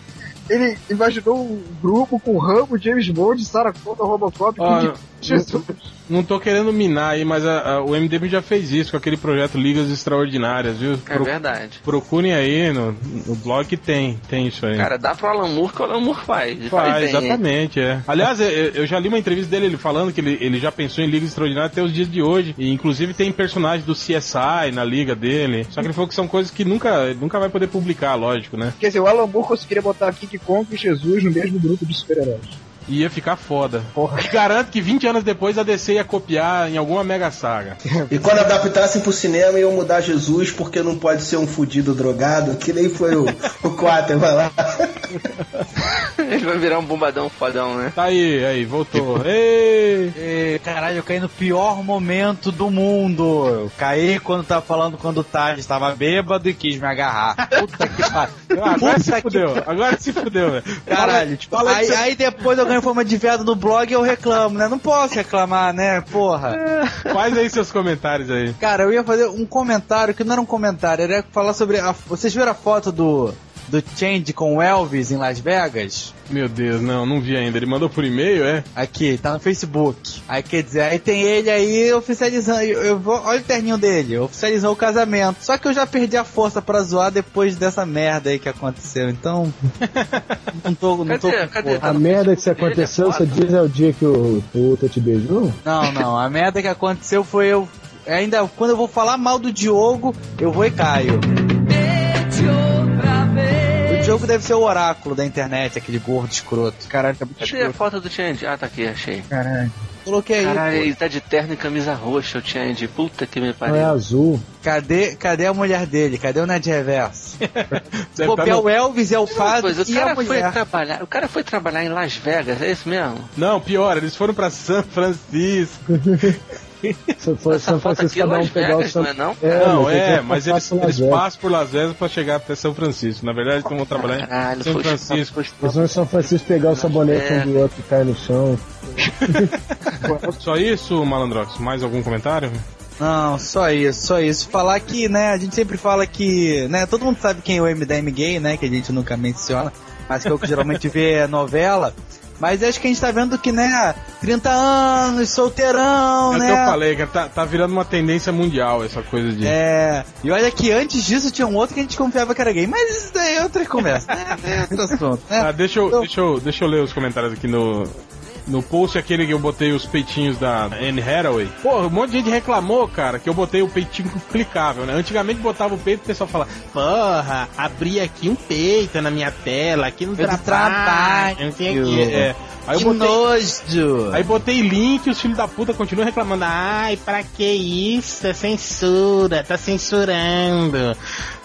Ele imaginou um grupo com Rambo, James Bond, Sarah Connor, Robocop, King Jesus. Não tô querendo minar aí, mas a- a- o MDM já fez isso com aquele projeto Ligas Extraordinárias, viu? É verdade. Procurem aí no, no blog que tem, tem isso aí. Cara, dá pro Alan Moore que o Alan Moore faz. Faz, bem, hein? exatamente, é. Aliás, eu, eu já li uma entrevista dele ele falando que ele, ele já pensou em Liga Extraordinária até os dias de hoje. E inclusive tem personagens do CSI na liga dele. Só que ele falou que são coisas que nunca, nunca vai poder publicar, lógico, né? Quer dizer, o Alan Moore conseguiria botar King Kong e Jesus no mesmo grupo de super-heróis. E ia ficar foda. Porra. E garanto que 20 anos depois a DC ia copiar em alguma mega saga. E quando adaptassem pro cinema iam mudar Jesus porque não pode ser um fudido drogado, que nem foi o, o Quater, vai lá. Ele vai virar um bombadão fodão, né? Tá aí, aí, voltou. Ei! Ê, Caralho, eu caí no pior momento do mundo. Eu caí quando tava falando quando o Taj estava bêbado e quis me agarrar. Puta que pariu. Agora se Puta que fudeu, agora se fudeu, velho. Caralho, tipo, aí, que aí depois eu ganho forma de viado no blog eu reclamo, né? Não posso reclamar, né? Porra. Faz aí seus comentários aí. Cara, eu ia fazer um comentário que não era um comentário, era falar sobre a. Vocês viram a foto do. Do Change com o Elvis em Las Vegas? Meu Deus, não, não vi ainda. Ele mandou por e-mail, é? Aqui, tá no Facebook. Aí quer dizer, aí tem ele aí oficializando. Eu, eu vou, olha o terninho dele, oficializou o casamento. Só que eu já perdi a força pra zoar depois dessa merda aí que aconteceu. Então. não tô. Não tô Cadê? com Cadê? força. A merda que se aconteceu, você diz é o dia que o, o Uta te beijou? Não, não. A merda que aconteceu foi eu. Ainda quando eu vou falar mal do Diogo, eu vou e caio. Diogo deve ser o oráculo da internet, aquele gordo escroto. Caralho, tá muito Cadê a foto do Change? Ah, tá aqui, achei. Caralho. coloquei aí. Caralho, pô. ele tá de terno e camisa roxa, o Change. Puta que me Não é pariu. azul. Cadê, cadê a mulher dele? Cadê o Ned Reverso? Deve tá copiar no- o Elvis é o padre coisa, o e a cara foi mulher. trabalhar. O cara foi trabalhar em Las Vegas, é isso mesmo? Não, pior, eles foram pra São Francisco. Se for Essa São Francisco, é cada um pegar o Vegas, São não é não? não, tem que é, mas eles, eles passam por Las Vegas pra chegar até São Francisco. Na verdade, eles vão trabalhar Caralho, em São Francisco. foi- Eles vão em São Francisco pegar o sabonete É. um do outro e cai no chão. Só isso, Malandrox? Mais algum comentário? Não, só isso, só isso. Falar que, né, a gente sempre fala que, né, todo mundo sabe quem é o MDM gay, né, que a gente nunca menciona, mas que é o que geralmente vê novela. Mas acho que a gente tá vendo que, né, 30 anos, solteirão, É o né? que eu falei, cara, tá, tá virando uma tendência mundial essa coisa de. É, e olha que antes disso tinha um outro que a gente confiava que era gay, mas isso daí é outra conversa, né? É outro assunto, né? Ah, deixa, eu, Então- deixa, eu, deixa eu ler os comentários aqui no. No post aquele que eu botei os peitinhos da Anne Hathaway. Pô, um monte de gente reclamou, cara, que eu botei o peitinho clicável, né? Antigamente botava o peito e o pessoal falava, porra, abri aqui um peito na minha tela, aqui no Eu de trabalho, não sei o quê. É. Aí eu que botei, nojo! Aí botei link e os filhos da puta continuam reclamando. Ai, pra que isso? É censura, tá censurando.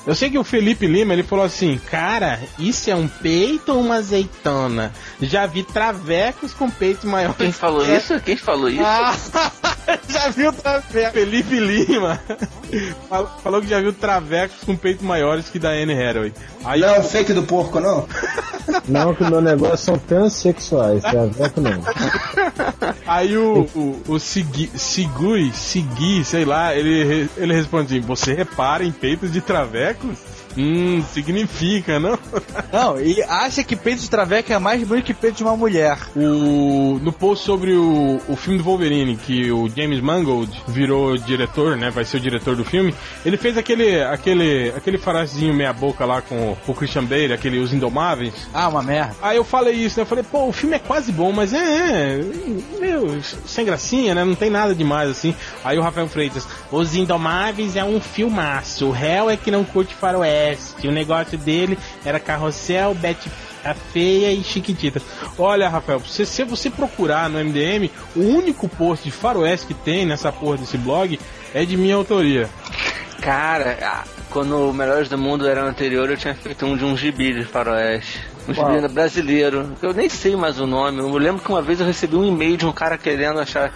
Eu sei que o Felipe Lima, ele falou assim, cara, isso é um peito ou uma azeitona? Já vi travecos com peitos maiores. Quem falou É. isso? Quem falou isso? Ah, já viu travecos? Felipe Lima fal- falou que já viu travecos com peitos maiores que da Anne Hathaway. Aí, Não é o fake do porco, não? Não, que o meu negócio são transexuais, é aveco não. Aí o, o, o Segui, Segui, Segui, sei lá, ele, ele responde assim, você repara em peitos de travecos? Hum, significa, não? Não, e acha que peito de traveca é mais bonito que peito de uma mulher. O, no post sobre o, o filme do Wolverine, que o James Mangold virou diretor, né? Vai ser o diretor do filme. Ele fez aquele aquele aquele farazinho meia boca lá com o Christian Bale, aquele Os Indomáveis. Ah, uma merda. Aí eu falei isso, né? Eu falei, pô, o filme é quase bom, mas é, é meu, sem gracinha, né? Não tem nada demais assim. Aí o Rafael Freitas, Os Indomáveis é um filmaço. O réu é que não curte faroeste. O negócio dele era carrossel, Betty a feia e chiquitita. Olha, Rafael, se, se você procurar no MDM, o único post de faroeste que tem nessa porra desse blog é de minha autoria. Cara, quando o Melhores do Mundo era o anterior, eu tinha feito um de um gibi de faroeste. Um gibi brasileiro. Eu nem sei mais o nome. Eu lembro que uma vez eu recebi um e-mail de um cara querendo achar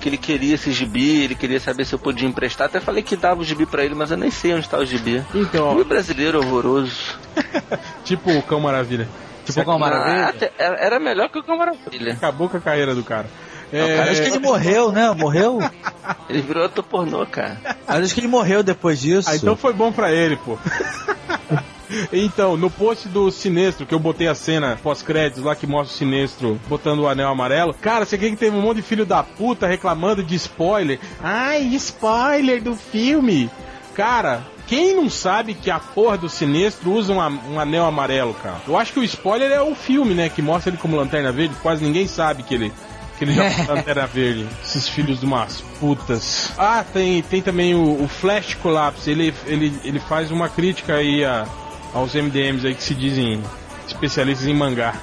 que ele queria esse gibi, ele queria saber se eu podia emprestar. Até falei que dava o gibi pra ele, mas eu nem sei onde tá o gibi. Então, Filme brasileiro horroroso. tipo o Cão Maravilha. Tipo Cão Maravilha? Ah, até- era era melhor que o Cão Maravilha. Acabou com a carreira do cara. É, Acho que ele morreu, né? Morreu? Ele virou ator pornô, cara. Acho que ele morreu depois disso. Ah, então foi bom pra ele, pô. Então, no post do Sinestro, que eu botei a cena pós-créditos lá que mostra o Sinestro botando o anel amarelo, cara, você quer que teve um monte de filho da puta reclamando de spoiler? Ai, spoiler do filme! Cara, quem não sabe que a porra do Sinestro usa um, um anel amarelo, cara? Eu acho que o spoiler é o filme, né? Que mostra ele como lanterna verde, quase ninguém sabe que ele. Que ele já foi lanterna verde. Esses filhos de umas putas. Ah, tem, tem também o, o Flash Collapse. Ele, ele, ele faz uma crítica aí a, aos MDMs aí que se dizem especialistas em mangá.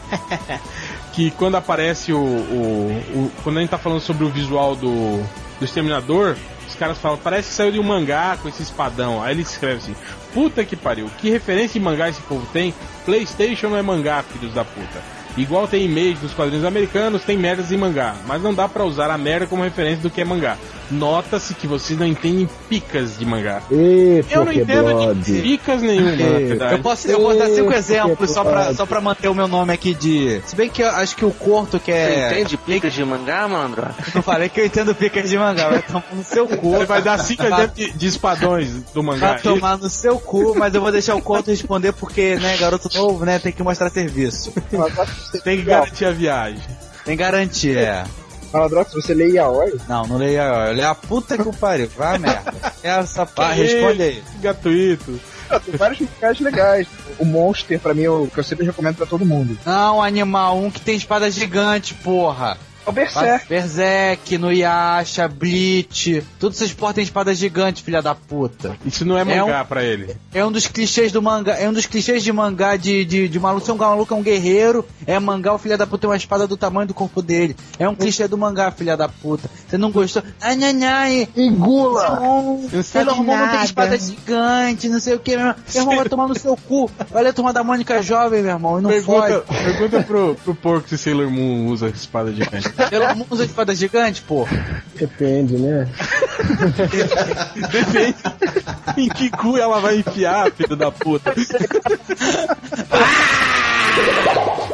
que quando aparece o, o, o- Quando a gente tá falando sobre o visual do, do Exterminador, os caras falam, parece que saiu de um mangá com esse espadão. Aí ele escreve assim: Puta que pariu, que referência de mangá esse povo tem? PlayStation não é mangá, filhos da puta. Igual tem e-mails dos quadrinhos americanos, tem merdas em mangá, mas não dá pra usar a merda como referência do que é mangá. Nota-se que vocês não entendem picas de mangá. E Eu não entendo de picas nenhuma, na verdade. Eu posso, eu posso dar cinco Eita, exemplos só pra, só pra manter o meu nome aqui de. Se bem que eu acho que o Corto que Você é. entende picas de mangá, malandro? Eu falei que eu entendo picas de mangá, vai tomar no seu cu. Você vai dar cinco exemplos de, de espadões do mangá. Vai tomar no seu cu, mas eu vou deixar o Corto responder porque, né, garoto novo, né, tem que mostrar serviço. Tem que garantir a viagem. Tem garantia, é. Malandrox, você lê Yaoi? Não, não leia, eu leio a puta que o pariu, vai merda. Essa pá, responde aí. Gratuito. Tem vários mangás legais. O Monster, pra mim, é o que eu sempre recomendo pra todo mundo. Não, Animal 1 que tem espada gigante, porra. É o Berserk. Berserk, no Yasha, Bleach. Todos esses portas têm espadas gigantes, filha da puta. Isso não é É mangá pra ele. É um dos clichês do mangá. É um dos clichês de mangá de, de, de maluco. Se um maluco é um guerreiro, é mangá, o filho da puta tem uma espada do tamanho do corpo dele. É um clichê do mangá, filha da puta. Você não gostou? Ai, ai, ai. Engula! Não Sailor Moon não tem espada gigante, não sei o que, meu irmão. Meu irmão vai tomar no seu cu. Olha a turma da Mônica jovem, meu irmão, e não Pergunta, fode. pergunta pro, pro porco se Sailor Moon usa espada gigante. Sailor Moon usa espada gigante, pô. Depende, né? Depende em que cu ela vai enfiar, filho da puta.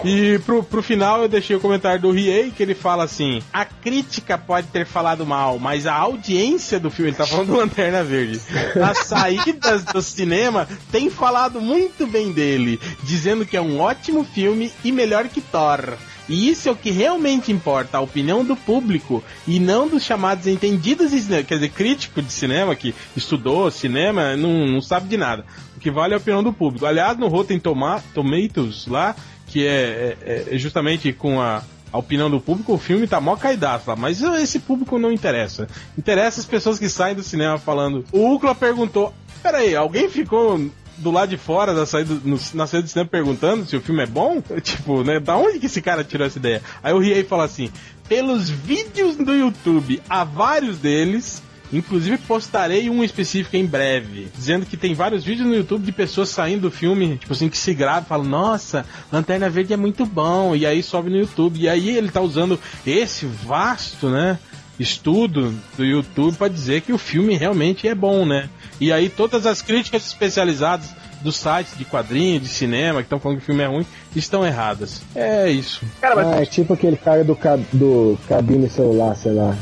E pro, pro final eu deixei o comentário do Riei que ele fala assim: a crítica pode ter falado mal, mas a audiência do filme, ele tá falando do Lanterna Verde, as saídas do cinema tem falado muito bem dele, dizendo que é um ótimo filme e melhor que Thor. E isso é o que realmente importa, a opinião do público e não dos chamados entendidos de cinema, quer dizer, crítico de cinema que estudou cinema, não, não sabe de nada. O que vale é a opinião do público. Aliás, no Rotten Toma Tomatoes lá, que é, é- é justamente com a, a opinião do público, o filme tá mó caidaço lá. Mas esse público não interessa. Interessa as pessoas que saem do cinema falando. O Ucla perguntou: peraí, alguém ficou do lado de fora da saída, no- na saída do cinema perguntando se o filme é bom? Tipo, né? Da onde que esse cara tirou essa ideia? Aí o Riei fala assim: pelos vídeos do YouTube, há vários deles. Inclusive postarei um específico em breve, dizendo que tem vários vídeos no YouTube de pessoas saindo do filme, tipo assim, que se gravam, falam, nossa, Lanterna Verde é muito bom, e aí sobe no YouTube. E aí ele tá usando esse vasto, né? Estudo do YouTube para dizer que o filme realmente é bom, né? E aí todas as críticas especializadas dos sites de quadrinho, de cinema, que estão falando que o filme é ruim, estão erradas. É isso. Cara, mas Ah, é tipo aquele cara do, ca- do cabine celular, sei lá.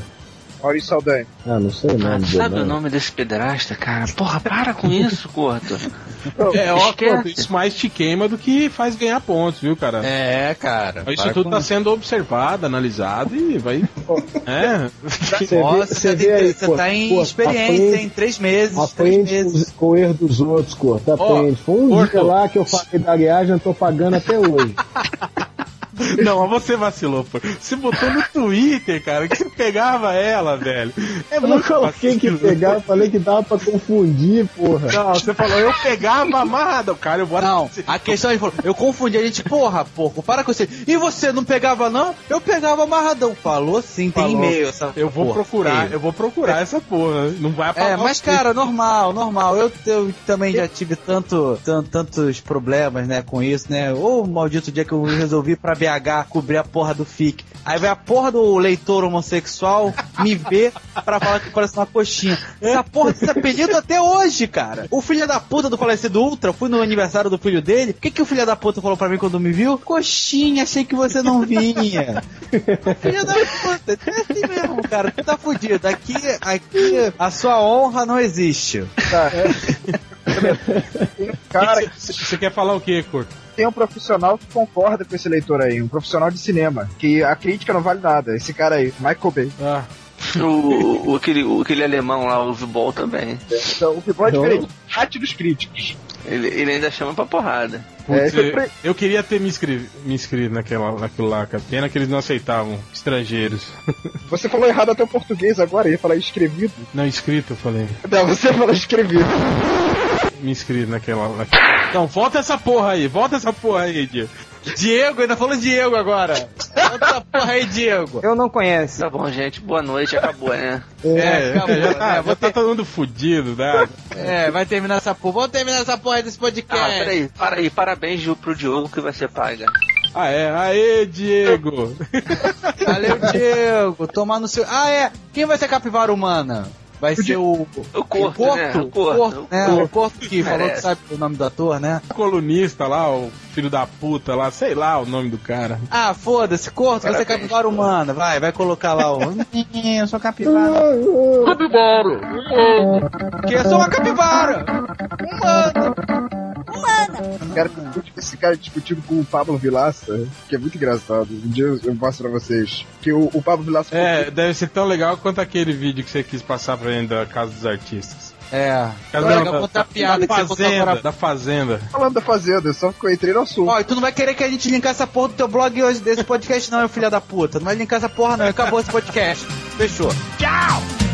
Maurício Saldanha. Ah, não sei o Ah, nome dele. sabe o nome desse pedrasta, cara? Porra, para com isso, Corto. É, ó, Esquece. isso mais te queima do que faz ganhar pontos, viu, cara? É, cara. Isso tudo tá sendo observado, analisado e vai. é. Você Nossa, você você, vê aí, você tá em pô, experiência, aprende- em três meses, três Aprende meses. com, o erro dos outros, Corto. Aprende. Foi um Corto. dia lá que eu falei da viagem, eu tô pagando até hoje. Não, mas você vacilou, pô. Você botou no Twitter, cara, que você pegava ela, velho. É Eu não coloquei que vacilo. eu falei que dava pra confundir, porra. Não, você falou, eu pegava amarrado. Cara, eu vou Não, a questão é, falou, eu confundi a gente, porra, porco, para com você. E você não pegava não? Eu pegava amarradão. Falou sim, tem e-mail essa Eu vou porra. procurar, Feio. eu vou procurar essa porra. Não vai apagar É, o mas cara, normal, normal. Eu, eu também já tive tanto, tan- tantos problemas, né, com isso, né? Ou maldito dia que eu resolvi pra BH cobrir a porra do FIC. Aí vai a porra do leitor homossexual me ver pra falar que parece uma coxinha. Essa porra desse apelido até hoje, cara. O filho da puta do falecido Ultra, fui no aniversário do filho dele. O que, que o filho da puta falou pra mim quando me viu? Coxinha, achei que você não vinha. filho da puta, é assim mesmo, cara. Tu tá fudido. Aqui, aqui, a sua honra não existe. Cara, Você você quer falar o quê, Corto? Tem um profissional que concorda com esse leitor aí, um profissional de cinema, que a crítica não vale nada. Esse cara aí, Michael Bay. Ah, O, o, aquele, o- aquele alemão lá, o Vibol também. Então, o que pode Então- diferente, arte dos críticos. Ele, ele ainda chama pra porrada. putz, É, foi pra- eu, eu queria ter me inscrito, me inscrito naquela, naquilo lá, cara. Pena que eles não aceitavam estrangeiros. Você falou errado até o português agora, ia falar escrevido. Não, inscrito, eu falei. Não, você falou escrevido. Me inscrito naquela. Então, volta essa porra aí, volta essa porra aí, Diego. Diego, ainda falou Diego agora. Outra porra aí, Diego. Eu não conheço. Tá bom, gente. Boa noite. Acabou, né? É, acabou, já tá, né? já Vou tá ter- todo mundo fudido, né? É, vai terminar essa porra. Vamos terminar essa porra desse podcast. Ah, peraí. Para aí. Parabéns Gil, pro Diogo que vai ser paga. Ah, é? Aê, Diego! Valeu, Diego. Tomar no seu. Ah, é. Quem vai ser capivara humana? Vai ser o. O Corto, né? O Corto. né? O Corto que falou que sabe o nome do ator, né? O colunista lá, o filho da puta lá, sei lá o nome do cara. Ah, foda-se, Corto, vai ser capivara humana. Vai, vai colocar lá o. Eu sou capivara. Que eu sou uma capivara! Humana! Cara, esse cara discutindo com o Pablo Vilaça, que é muito engraçado. Um dia eu eu mostro pra vocês. Que o, o Pablo Vilaça É, deve ser tão legal quanto aquele vídeo que você quis passar pra gente da Casa dos Artistas. É. Cada contar a piada da que fazenda, agora. da fazenda. Falando da fazenda, eu só entrei no assunto. Ó, e tu não vai querer que a gente linkar essa porra do teu blog hoje, desse podcast, não, meu filho da puta. Não vai linkar essa porra, não. Acabou esse podcast. Fechou. Tchau!